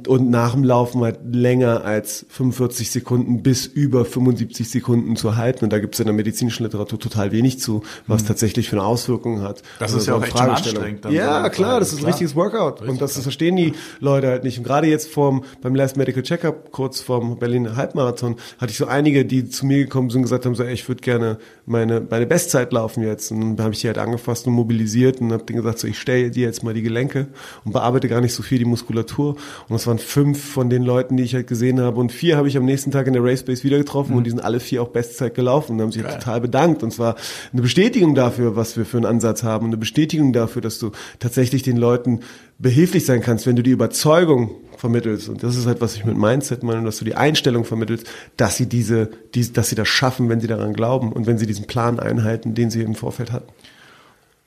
und nach dem Laufen halt länger als 45 Sekunden bis über 75 Sekunden zu halten. Und da gibt es in der medizinischen Literatur total wenig zu, was mhm. tatsächlich für eine Auswirkung hat. Das also ist ja auch echt anstrengend. ja, so klar, das ist ein richtiges Workout. Richtig und das, das verstehen die Leute halt nicht. Und gerade jetzt vorm, beim Last Medical Checkup, kurz vorm Berlin Halbmarathon, hatte ich so einige, die zu mir gekommen sind und gesagt haben, so, ey, ich würde gerne meine, meine Bestzeit laufen jetzt. Und dann habe ich die halt angefasst und mobilisiert und habe denen gesagt, so, ich stelle dir jetzt mal die Gelenke und bearbeite gar nicht so viel die Muskulatur. Und das waren fünf von den Leuten, die ich halt gesehen habe. Und vier habe ich am nächsten Tag in der Race Base wieder getroffen mhm. und die sind alle vier auch Bestzeit gelaufen und haben sich Geil. total bedankt. Und zwar eine Bestätigung dafür, was wir für einen Ansatz haben, eine Bestätigung dafür, dass du tatsächlich den Leuten behilflich sein kannst, wenn du die Überzeugung vermittelst. Und das ist halt, was ich mit Mindset meine, dass du die Einstellung vermittelst, dass sie diese, die, dass sie das schaffen, wenn sie daran glauben und wenn sie diesen Plan einhalten, den sie im Vorfeld hatten.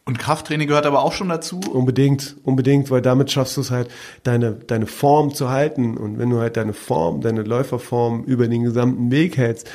Und Krafttraining gehört aber auch schon dazu? Unbedingt, unbedingt, weil damit schaffst du es halt, deine, deine Form zu halten. Und wenn du halt deine Form, deine Läuferform über den gesamten Weg hältst,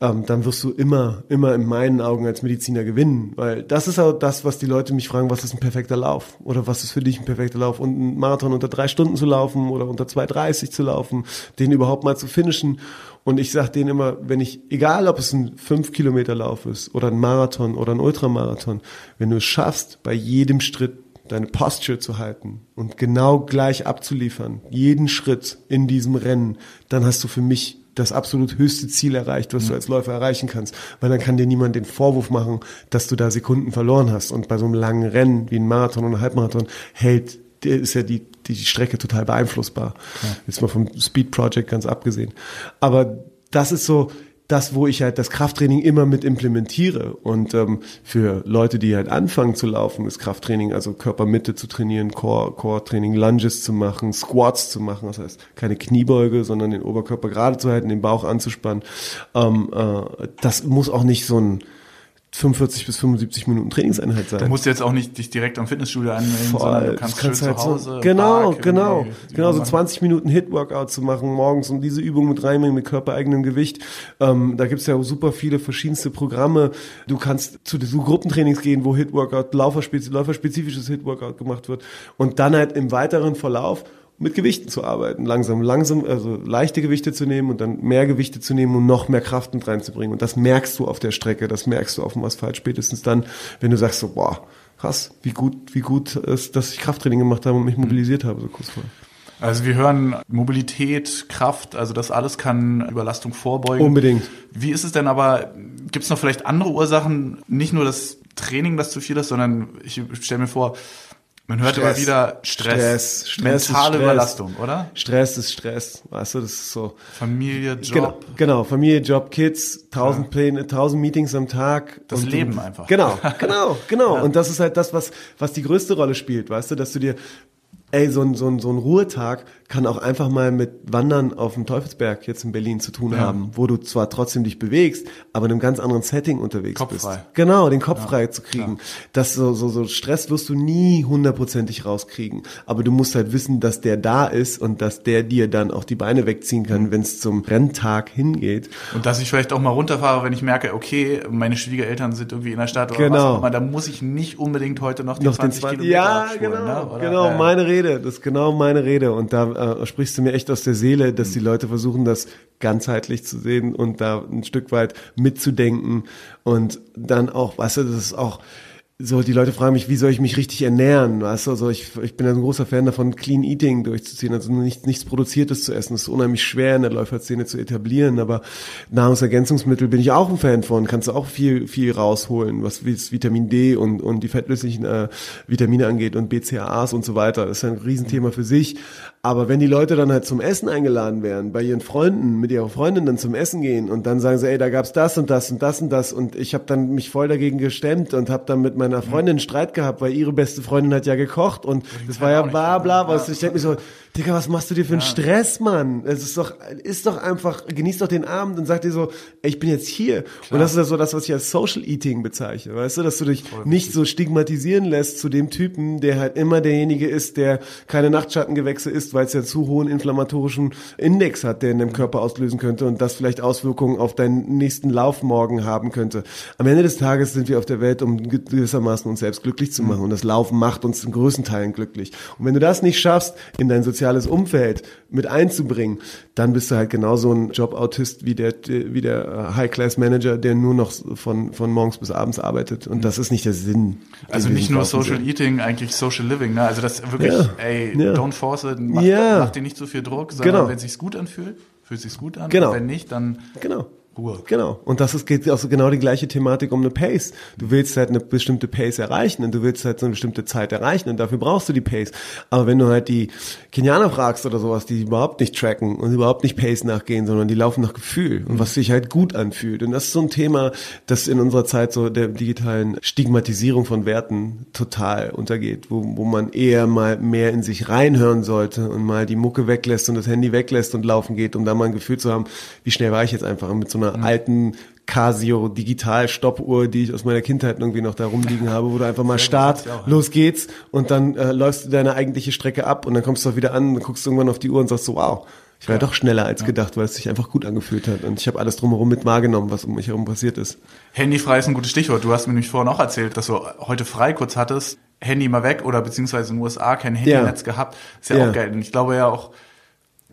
ähm, dann wirst du immer, immer in meinen Augen als Mediziner gewinnen. Weil das ist auch das, was die Leute mich fragen, was ist ein perfekter Lauf? Oder was ist für dich ein perfekter Lauf? Und einen Marathon unter drei Stunden zu laufen oder unter 2,30 zu laufen, den überhaupt mal zu finishen. Und ich sage denen immer, wenn ich, egal ob es ein 5 Kilometer Lauf ist oder ein Marathon oder ein Ultramarathon, wenn du es schaffst, bei jedem Schritt deine Posture zu halten und genau gleich abzuliefern, jeden Schritt in diesem Rennen, dann hast du für mich das absolut höchste Ziel erreicht, was du als Läufer erreichen kannst. Weil dann kann dir niemand den Vorwurf machen, dass du da Sekunden verloren hast. Und bei so einem langen Rennen wie ein Marathon oder ein Halbmarathon hält ist ja die, die Strecke total beeinflussbar. Ja. Jetzt mal vom Speed Project ganz abgesehen. Aber das ist so das, wo ich halt das Krafttraining immer mit implementiere. Und ähm, für Leute, die halt anfangen zu laufen, ist Krafttraining, also Körpermitte zu trainieren, Core, Core-Training, Lunges zu machen, Squats zu machen, das heißt keine Kniebeuge, sondern den Oberkörper gerade zu halten, den Bauch anzuspannen. Ähm, äh, das muss auch nicht so ein 45 bis 75 Minuten Trainingseinheit sein. Du musst jetzt auch nicht dich direkt am Fitnessstudio anmelden, Voll, sondern du kannst, kannst halt zu Hause. So, genau, Park, genau. Genau, so 20 Minuten Hit-Workout zu machen morgens und diese Übung mit reinbringen mit körpereigenem Gewicht. Ähm, da gibt's ja super viele verschiedenste Programme. Du kannst zu, zu Gruppentrainings gehen, wo Hit-Workout, läuferspezifisches Hit-Workout gemacht wird und dann halt im weiteren Verlauf mit Gewichten zu arbeiten, langsam, langsam, also leichte Gewichte zu nehmen und dann mehr Gewichte zu nehmen und noch mehr Kraft mit reinzubringen. Und das merkst du auf der Strecke, das merkst du auf dem Asphalt spätestens dann, wenn du sagst so, boah, krass, wie gut, wie gut ist, dass ich Krafttraining gemacht habe und mich mobilisiert habe, so kurz vorher. Also wir hören Mobilität, Kraft, also das alles kann Überlastung vorbeugen. Unbedingt. Wie ist es denn aber, gibt es noch vielleicht andere Ursachen, nicht nur das Training, das zu viel ist, sondern ich stelle mir vor, man hört Stress, immer wieder Stress, Stress, Stress mentale Stress. Überlastung, oder? Stress ist Stress, weißt du, das ist so. Familie, Job. Genau, genau Familie, Job, Kids, tausend ja. Pläne, tausend Meetings am Tag. Das Leben du, einfach. Genau, genau, genau. ja. Und das ist halt das, was, was die größte Rolle spielt, weißt du, dass du dir ey, so ein, so ein, so ein Ruhetag kann auch einfach mal mit Wandern auf dem Teufelsberg jetzt in Berlin zu tun ja. haben, wo du zwar trotzdem dich bewegst, aber in einem ganz anderen Setting unterwegs Kopf bist. Frei. Genau, den Kopf ja. frei zu kriegen. Ja. Das so, so, so Stress wirst du nie hundertprozentig rauskriegen. Aber du musst halt wissen, dass der da ist und dass der dir dann auch die Beine wegziehen kann, mhm. wenn es zum Renntag hingeht. Und dass ich vielleicht auch mal runterfahre, wenn ich merke, okay, meine Schwiegereltern sind irgendwie in der Stadt oder genau. was auch immer, da muss ich nicht unbedingt heute noch die noch 20, 20 Kilometer Ja, abschulen, genau, ne? genau, meine Rede. Das ist genau meine Rede. Und da äh, sprichst du mir echt aus der Seele, dass die Leute versuchen, das ganzheitlich zu sehen und da ein Stück weit mitzudenken und dann auch, weißt du, das ist auch, so, die Leute fragen mich, wie soll ich mich richtig ernähren? Weißt du, also ich, ich bin ein großer Fan davon, Clean Eating durchzuziehen, also nicht, nichts Produziertes zu essen. Das ist unheimlich schwer in der Läuferszene zu etablieren, aber Nahrungsergänzungsmittel bin ich auch ein Fan von, kannst du auch viel, viel rausholen, was Vitamin D und, und die fettlöslichen äh, Vitamine angeht und BCAAs und so weiter. Das ist ein Riesenthema für sich. Aber wenn die Leute dann halt zum Essen eingeladen werden, bei ihren Freunden, mit ihrer Freundin dann zum Essen gehen und dann sagen sie, ey, da gab's das und das und das und das und ich habe dann mich voll dagegen gestemmt und habe dann mit meiner Freundin einen Streit gehabt, weil ihre beste Freundin hat ja gekocht und das war ja bla bla, was ich denke mir so, Digga, was machst du dir für einen ja. Stress, Mann? Es ist doch, ist doch einfach, genieß doch den Abend und sag dir so, ey, ich bin jetzt hier. Klar. Und das ist ja so das, was ich als Social Eating bezeichne, weißt du, dass du dich Voll nicht so stigmatisieren lässt zu dem Typen, der halt immer derjenige ist, der keine Nachtschattengewächse isst, weil es ja zu hohen inflammatorischen Index hat, der in dem Körper auslösen könnte und das vielleicht Auswirkungen auf deinen nächsten Lauf morgen haben könnte. Am Ende des Tages sind wir auf der Welt, um gewissermaßen uns selbst glücklich zu machen. Und das Laufen macht uns in größten Teilen glücklich. Und wenn du das nicht schaffst, in dein soziales soziales Umfeld mit einzubringen, dann bist du halt genauso ein Jobautist wie der, wie der High-Class-Manager, der nur noch von, von morgens bis abends arbeitet. Und das ist nicht der Sinn. Also nicht nur Social sind. Eating, eigentlich Social Living. Ne? Also das wirklich, ja. ey, ja. don't force it, mach, ja. mach dir nicht so viel Druck, sondern genau. wenn es sich gut anfühlt, fühlt es sich gut an. Genau. Und wenn nicht, dann genau. Ruhe. Genau. Und das ist, geht also genau die gleiche Thematik um eine Pace. Du willst halt eine bestimmte Pace erreichen und du willst halt so eine bestimmte Zeit erreichen und dafür brauchst du die Pace. Aber wenn du halt die Kenianer fragst oder sowas, die überhaupt nicht tracken und überhaupt nicht Pace nachgehen, sondern die laufen nach Gefühl und was sich halt gut anfühlt. Und das ist so ein Thema, das in unserer Zeit so der digitalen Stigmatisierung von Werten total untergeht, wo, wo man eher mal mehr in sich reinhören sollte und mal die Mucke weglässt und das Handy weglässt und laufen geht, um da mal ein Gefühl zu haben, wie schnell war ich jetzt einfach mit so einer einer mhm. alten Casio Digital Stoppuhr, die ich aus meiner Kindheit irgendwie noch da rumliegen habe, wo du einfach mal Start, los geht's und dann äh, läufst du deine eigentliche Strecke ab und dann kommst du auch wieder an und guckst irgendwann auf die Uhr und sagst so, wow, ich war ja. doch schneller als gedacht, weil es sich einfach gut angefühlt hat und ich habe alles drumherum mit wahrgenommen, was um mich herum passiert ist. Handyfrei ist ein gutes Stichwort. Du hast mir nämlich vorhin auch erzählt, dass du heute frei kurz hattest, Handy mal weg oder beziehungsweise in den USA kein Handynetz ja. gehabt. Ist ja, ja auch geil. Und ich glaube ja auch,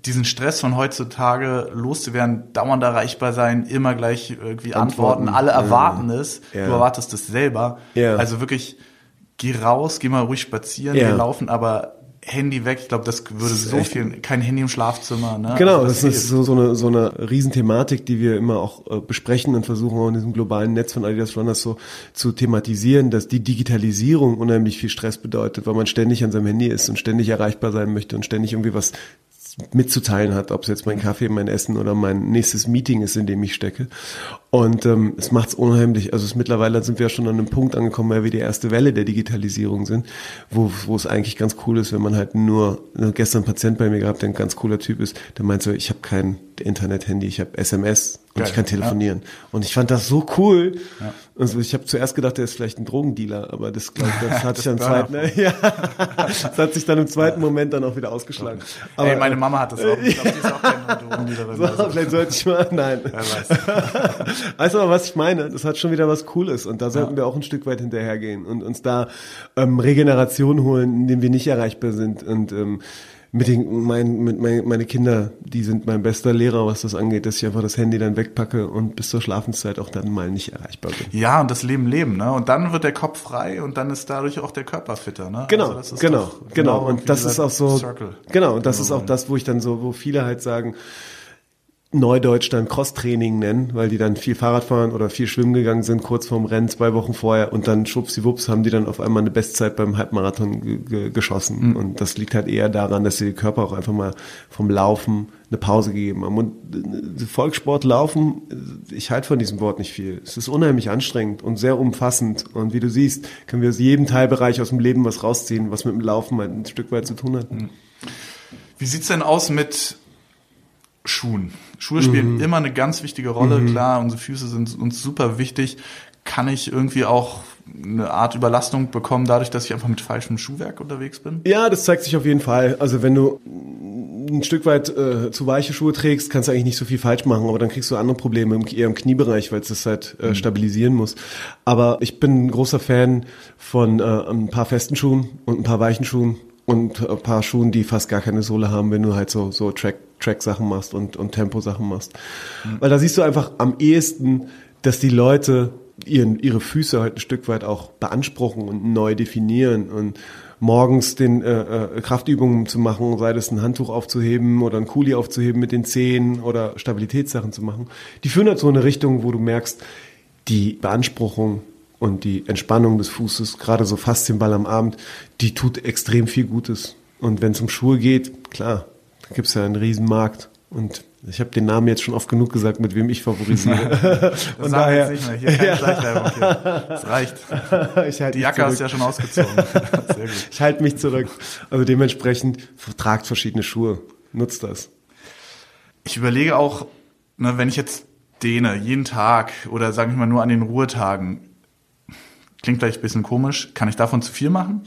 diesen Stress von heutzutage loszuwerden, dauernd erreichbar sein, immer gleich irgendwie antworten, antworten. alle erwarten ja. es, ja. du erwartest es selber. Ja. Also wirklich, geh raus, geh mal ruhig spazieren, geh laufen, aber Handy weg. Ich glaube, das würde das so viel, kein Handy im Schlafzimmer. Ne? Genau, also das, das ist so, so, eine, so eine Riesenthematik, die wir immer auch äh, besprechen und versuchen auch in diesem globalen Netz von Adidas Runners so zu thematisieren, dass die Digitalisierung unheimlich viel Stress bedeutet, weil man ständig an seinem Handy ist und ständig erreichbar sein möchte und ständig irgendwie was mitzuteilen hat, ob es jetzt mein Kaffee, mein Essen oder mein nächstes Meeting ist, in dem ich stecke. Und ähm, es macht es unheimlich. Also es, mittlerweile sind wir schon an einem Punkt angekommen, weil wir die erste Welle der Digitalisierung sind, wo, wo es eigentlich ganz cool ist, wenn man halt nur, gestern ein Patient bei mir gehabt, der ein ganz cooler Typ ist, der meint so, ich habe kein Internet-Handy, ich habe SMS und Geil, ich kann telefonieren. Ja. Und ich fand das so cool. Ja. Also ich habe zuerst gedacht, er ist vielleicht ein Drogendealer, aber das, glaub, das hat sich dann zweiten, ja, das hat sich dann im zweiten Moment dann auch wieder ausgeschlagen. Aber, Ey, meine Mama hat das auch. Ich glaube, die ist auch keine Drogendealerin. So, also. Vielleicht sollte ich mal, nein. Wer weiß. weißt du aber, was ich meine? Das hat schon wieder was Cooles und da sollten ja. wir auch ein Stück weit hinterhergehen und uns da ähm, Regeneration holen, indem wir nicht erreichbar sind und ähm, mit den, mein, mit mein, meine Kinder, die sind mein bester Lehrer, was das angeht, dass ich einfach das Handy dann wegpacke und bis zur Schlafenszeit auch dann mal nicht erreichbar bin. Ja, und das Leben leben, ne? Und dann wird der Kopf frei und dann ist dadurch auch der Körper fitter, ne? Genau, also genau, genau, genau. Und das ist auch so, Circle. genau, und das ist auch das, wo ich dann so, wo viele halt sagen, Neudeutsch dann Cross-Training nennen, weil die dann viel Fahrrad fahren oder viel schwimmen gegangen sind, kurz vorm Rennen, zwei Wochen vorher und dann schwuppsiwupps haben die dann auf einmal eine Bestzeit beim Halbmarathon geschossen. Mhm. Und das liegt halt eher daran, dass sie den Körper auch einfach mal vom Laufen eine Pause gegeben haben. Und äh, Volkssport laufen, ich halte von diesem Wort nicht viel. Es ist unheimlich anstrengend und sehr umfassend. Und wie du siehst, können wir aus jedem Teilbereich aus dem Leben was rausziehen, was mit dem Laufen halt ein Stück weit zu tun hat. Mhm. Wie sieht's denn aus mit Schuhen. Schuhe spielen mhm. immer eine ganz wichtige Rolle. Mhm. Klar, unsere Füße sind uns super wichtig. Kann ich irgendwie auch eine Art Überlastung bekommen, dadurch, dass ich einfach mit falschem Schuhwerk unterwegs bin? Ja, das zeigt sich auf jeden Fall. Also wenn du ein Stück weit äh, zu weiche Schuhe trägst, kannst du eigentlich nicht so viel falsch machen, aber dann kriegst du andere Probleme, eher im Kniebereich, weil es das halt äh, mhm. stabilisieren muss. Aber ich bin ein großer Fan von äh, ein paar festen Schuhen und ein paar weichen Schuhen und ein paar Schuhen, die fast gar keine Sohle haben, wenn du halt so, so Track, Track-Sachen machst und, und Tempo-Sachen machst. Mhm. Weil da siehst du einfach am ehesten, dass die Leute ihren, ihre Füße halt ein Stück weit auch beanspruchen und neu definieren und morgens den äh, äh, Kraftübungen zu machen, sei das ein Handtuch aufzuheben oder ein Kuli aufzuheben mit den Zehen oder Stabilitätssachen zu machen. Die führen halt so in eine Richtung, wo du merkst, die Beanspruchung und die Entspannung des Fußes, gerade so fast den Ball am Abend, die tut extrem viel Gutes. Und wenn es um Schuhe geht, klar, da gibt es ja einen Riesen Und ich habe den Namen jetzt schon oft genug gesagt, mit wem ich favorisiere. Und daher, nicht mehr. Hier keine. Schleichwerbung. Das reicht. Ich halt Die Jacke hast du ja schon ausgezogen. Sehr gut. Ich halte mich zurück. Also dementsprechend tragt verschiedene Schuhe. Nutzt das. Ich überlege auch, ne, wenn ich jetzt dehne, jeden Tag oder sage ich mal nur an den Ruhetagen, Klingt vielleicht ein bisschen komisch. Kann ich davon zu viel machen?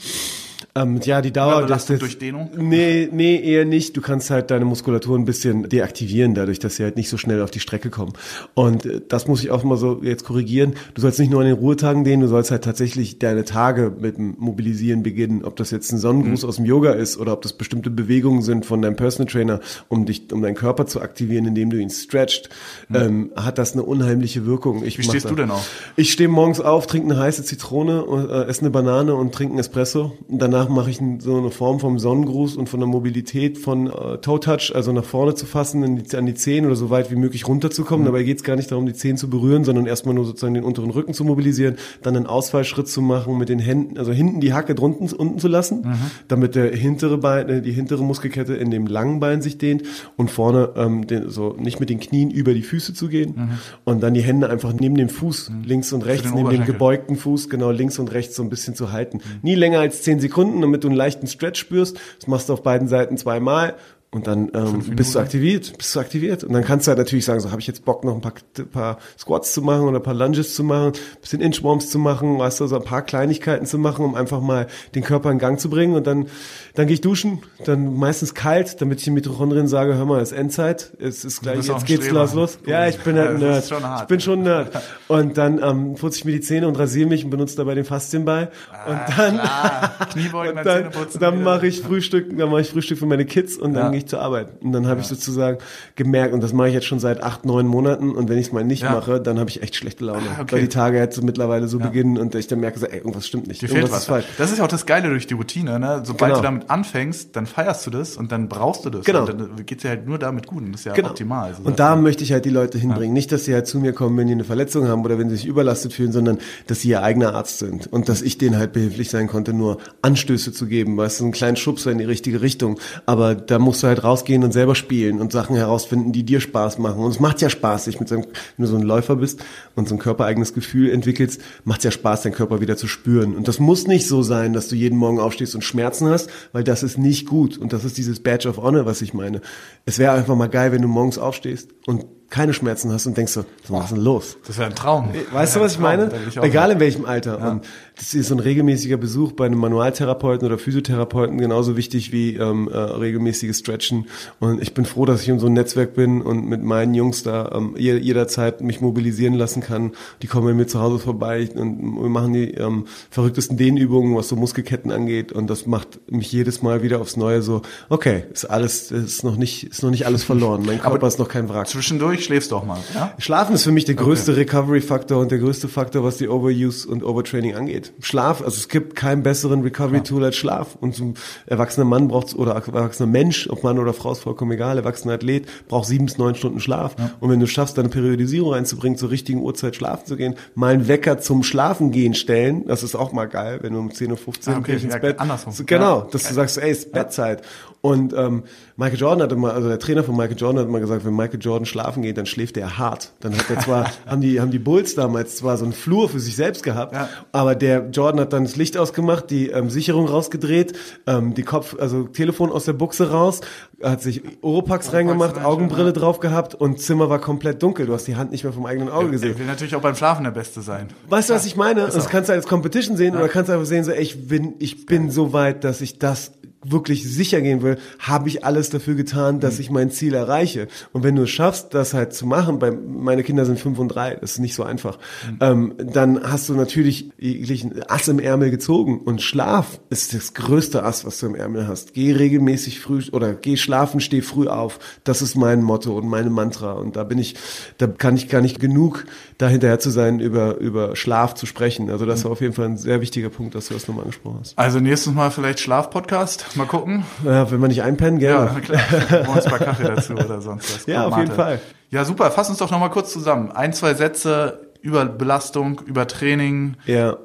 Ähm, ja, die Dauer. Das, durch Dehnung? Nee, nee, eher nicht. Du kannst halt deine Muskulatur ein bisschen deaktivieren, dadurch, dass sie halt nicht so schnell auf die Strecke kommen. Und äh, das muss ich auch mal so jetzt korrigieren. Du sollst nicht nur an den Ruhetagen dehnen, du sollst halt tatsächlich deine Tage mit dem Mobilisieren beginnen. Ob das jetzt ein Sonnengruß mhm. aus dem Yoga ist oder ob das bestimmte Bewegungen sind von deinem Personal Trainer, um dich, um deinen Körper zu aktivieren, indem du ihn stretcht, mhm. ähm, hat das eine unheimliche Wirkung. Ich Wie stehst du denn auf? Ich stehe morgens auf, trinke eine heiße Zitrone, äh, esse eine Banane und trinke einen Espresso. Und danach danach mache ich so eine Form vom Sonnengruß und von der Mobilität von äh, Toe Touch, also nach vorne zu fassen, die, an die Zehen oder so weit wie möglich runterzukommen. Mhm. Dabei geht es gar nicht darum, die Zehen zu berühren, sondern erstmal nur sozusagen den unteren Rücken zu mobilisieren, dann einen Ausfallschritt zu machen, mit den Händen, also hinten die Hacke drunten unten zu lassen, mhm. damit der hintere Bein, äh, die hintere Muskelkette in dem langen Bein sich dehnt und vorne ähm, den, so nicht mit den Knien über die Füße zu gehen mhm. und dann die Hände einfach neben dem Fuß, mhm. links und rechts, neben dem gebeugten Fuß, genau links und rechts so ein bisschen zu halten. Mhm. Nie länger als zehn Sekunden Sekunden, damit du einen leichten Stretch spürst. Das machst du auf beiden Seiten zweimal und dann ähm, bist du aktiviert, bist du aktiviert. Und dann kannst du halt natürlich sagen, so habe ich jetzt Bock noch ein paar, paar Squats zu machen oder ein paar Lunges zu machen, ein bisschen Inchworms zu machen, weißt du, so ein paar Kleinigkeiten zu machen, um einfach mal den Körper in Gang zu bringen. Und dann, dann gehe ich duschen, dann meistens kalt, damit ich den Mitochondrien sage, hör mal, es ist Endzeit, es ist gleich, jetzt geht's los, los. Ja, ich bin halt ein Nerd. Ich bin schon ein Nerd. Und dann ähm, putze ich mir die Zähne und rasiere mich und benutze dabei den Faszienball. Ah, und dann, und dann, dann mache ich Frühstück, dann mache ich Frühstück für meine Kids und dann ja. gehe ich zur Arbeit. Und dann habe ja. ich sozusagen gemerkt, und das mache ich jetzt schon seit acht, neun Monaten, und wenn ich es mal nicht ja. mache, dann habe ich echt schlechte Laune. Ah, okay. Weil die Tage jetzt so mittlerweile so ja. beginnen und ich dann merke, so, ey, irgendwas stimmt nicht. Dir fehlt was. Ist falsch. Das ist ja auch das Geile durch die Routine, ne? Sobald genau. du damit anfängst, dann feierst du das und dann brauchst du das. Genau. Und dann geht's dir halt nur damit gut und das ist ja genau. optimal. So und da möchte ich halt die Leute hinbringen. Nicht, dass sie halt zu mir kommen, wenn die eine Verletzung haben oder wenn sie sich überlastet fühlen, sondern dass sie ihr eigener Arzt sind und dass ich denen halt behilflich sein konnte, nur Anstöße zu geben, weißt du, einen kleinen Schubser in die richtige Richtung. Aber da musst du halt rausgehen und selber spielen und Sachen herausfinden, die dir Spaß machen. Und es macht ja Spaß, sich mit so einem, wenn du so ein Läufer bist und so ein körpereigenes Gefühl entwickelst, macht es ja Spaß, deinen Körper wieder zu spüren. Und das muss nicht so sein, dass du jeden Morgen aufstehst und Schmerzen hast, weil das ist nicht gut. Und das ist dieses Badge of Honor, was ich meine. Es wäre einfach mal geil, wenn du morgens aufstehst und keine Schmerzen hast und denkst so, was ist denn los? Das wäre ein Traum. Weißt du, was ich meine? Ich Egal in welchem Alter. Ja. Und das ist so ein regelmäßiger Besuch bei einem Manualtherapeuten oder Physiotherapeuten genauso wichtig wie ähm, äh, regelmäßiges Stretchen. Und ich bin froh, dass ich in so einem Netzwerk bin und mit meinen Jungs da ähm, jederzeit mich mobilisieren lassen kann. Die kommen bei mir zu Hause vorbei und wir machen die ähm, verrücktesten Dehnübungen, was so Muskelketten angeht. Und das macht mich jedes Mal wieder aufs Neue so, okay, ist alles, ist noch nicht, ist noch nicht alles verloren. Mein Körper Aber ist noch kein Wrack. Zwischendurch zwischendurch schläfst du auch mal, ja? Schlafen ist für mich der größte okay. Recovery-Faktor und der größte Faktor, was die Overuse und Overtraining angeht. Schlaf, also es gibt keinen besseren Recovery-Tool als Schlaf. Und ein erwachsener Mann braucht, oder erwachsener Mensch, ob Mann oder Frau, ist vollkommen egal, erwachsener Athlet, braucht sieben bis neun Stunden Schlaf. Ja. Und wenn du schaffst, deine Periodisierung reinzubringen, zur richtigen Uhrzeit schlafen zu gehen, mal einen Wecker zum Schlafen gehen stellen, das ist auch mal geil, wenn du um 10.15 Uhr ah, okay, ins ja, Bett. Andersrum. Genau, dass du sagst, ey, ist Bettzeit. Und ähm, Michael Jordan hat immer, also der Trainer von Michael Jordan hat immer gesagt, wenn Michael Jordan schlafen geht, dann schläft er hart. Dann hat er zwar, haben die, haben die Bulls damals zwar so einen Flur für sich selbst gehabt, ja. aber der Jordan hat dann das Licht ausgemacht, die ähm, Sicherung rausgedreht, ähm, die Kopf, also Telefon aus der Buchse raus, hat sich Oropax reingemacht, Augenbrille ja. drauf gehabt und Zimmer war komplett dunkel. Du hast die Hand nicht mehr vom eigenen Auge gesehen. Er will natürlich auch beim Schlafen der Beste sein. Weißt du, was ich meine? Das kannst du als Competition sehen oder kannst du einfach sehen, so, ey, ich bin, ich bin so weit, dass ich das wirklich sicher gehen will, habe ich alles dafür getan, dass mhm. ich mein Ziel erreiche. Und wenn du es schaffst, das halt zu machen, bei meine Kinder sind fünf und drei, das ist nicht so einfach, mhm. ähm, dann hast du natürlich ein Ass im Ärmel gezogen. Und Schlaf ist das größte Ass, was du im Ärmel hast. Geh regelmäßig früh oder geh schlafen, steh früh auf. Das ist mein Motto und meine Mantra. Und da bin ich, da kann ich gar nicht genug da hinterher zu sein, über, über Schlaf zu sprechen. Also das war auf jeden Fall ein sehr wichtiger Punkt, dass du das nochmal angesprochen hast. Also nächstes Mal vielleicht Schlaf-Podcast. Mal gucken. Ja, wenn man nicht einpennen, gerne. Ja, klar. Uns ein paar Kaffee dazu oder sonst was. Ja, auf jeden Fall. Ja, super. Fass uns doch nochmal kurz zusammen. Ein, zwei Sätze über Belastung, über Training. Ja.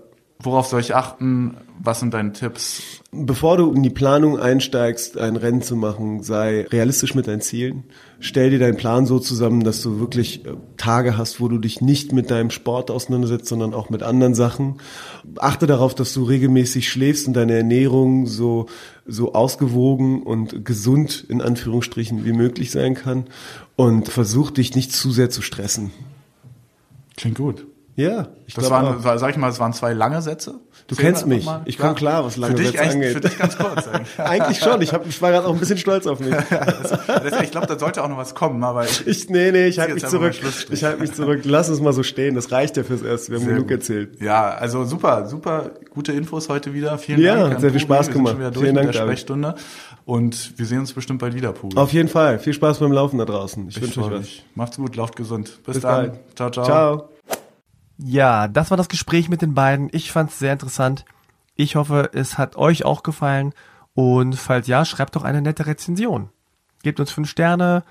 Worauf soll ich achten? Was sind deine Tipps? Bevor du in die Planung einsteigst, ein Rennen zu machen, sei realistisch mit deinen Zielen. Stell dir deinen Plan so zusammen, dass du wirklich äh, Tage hast, wo du dich nicht mit deinem Sport auseinandersetzt, sondern auch mit anderen Sachen. Achte darauf, dass du regelmäßig schläfst und deine Ernährung so, so ausgewogen und gesund in Anführungsstrichen wie möglich sein kann. Und versuch dich nicht zu sehr zu stressen. Klingt gut. Ja, ich das waren, auch. sag ich mal, es waren zwei lange Sätze. Du Zehn kennst mich. Ich komme klar, was lange für dich Sätze angeht. Für dich ganz kurz. eigentlich schon. Ich, hab, ich war gerade auch ein bisschen stolz auf mich. ich glaube, da sollte auch noch was kommen, aber ich, ich nee, nee, ich halte mich zurück. Ich halte mich zurück. Lass uns mal so stehen. Das reicht ja fürs Erste. Wir haben sehr genug erzählt. Ja, also super, super gute Infos heute wieder. Vielen ja, Dank. Ja, sehr viel Spaß wir gemacht. Sind schon Vielen Dank, der Sprechstunde. Und wir sehen uns bestimmt bald wieder, Pugel. Auf jeden Fall. Viel Spaß beim Laufen da draußen. Ich, ich wünsche euch was. Macht's gut, lauft gesund. Bis, Bis dann. Bald. Ciao, ciao. Ciao. Ja, das war das Gespräch mit den beiden. Ich fand es sehr interessant. Ich hoffe, es hat euch auch gefallen. Und falls ja, schreibt doch eine nette Rezension. Gebt uns fünf Sterne,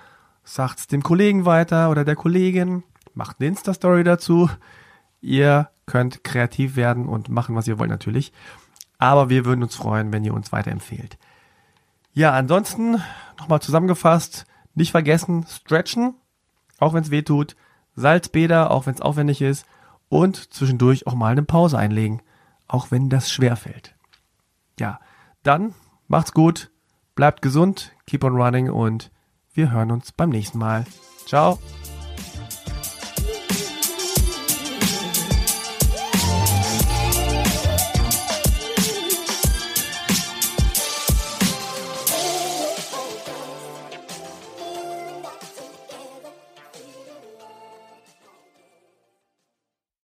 sagt's dem Kollegen weiter oder der Kollegin, macht eine Insta-Story dazu. Ihr könnt kreativ werden und machen, was ihr wollt natürlich. Aber wir würden uns freuen, wenn ihr uns weiterempfehlt. Ja, ansonsten nochmal zusammengefasst, nicht vergessen, stretchen, auch wenn es weh tut, Salzbäder, auch wenn es aufwendig ist und zwischendurch auch mal eine Pause einlegen, auch wenn das schwer fällt. Ja, dann macht's gut, bleibt gesund, keep on running und wir hören uns beim nächsten Mal. Ciao.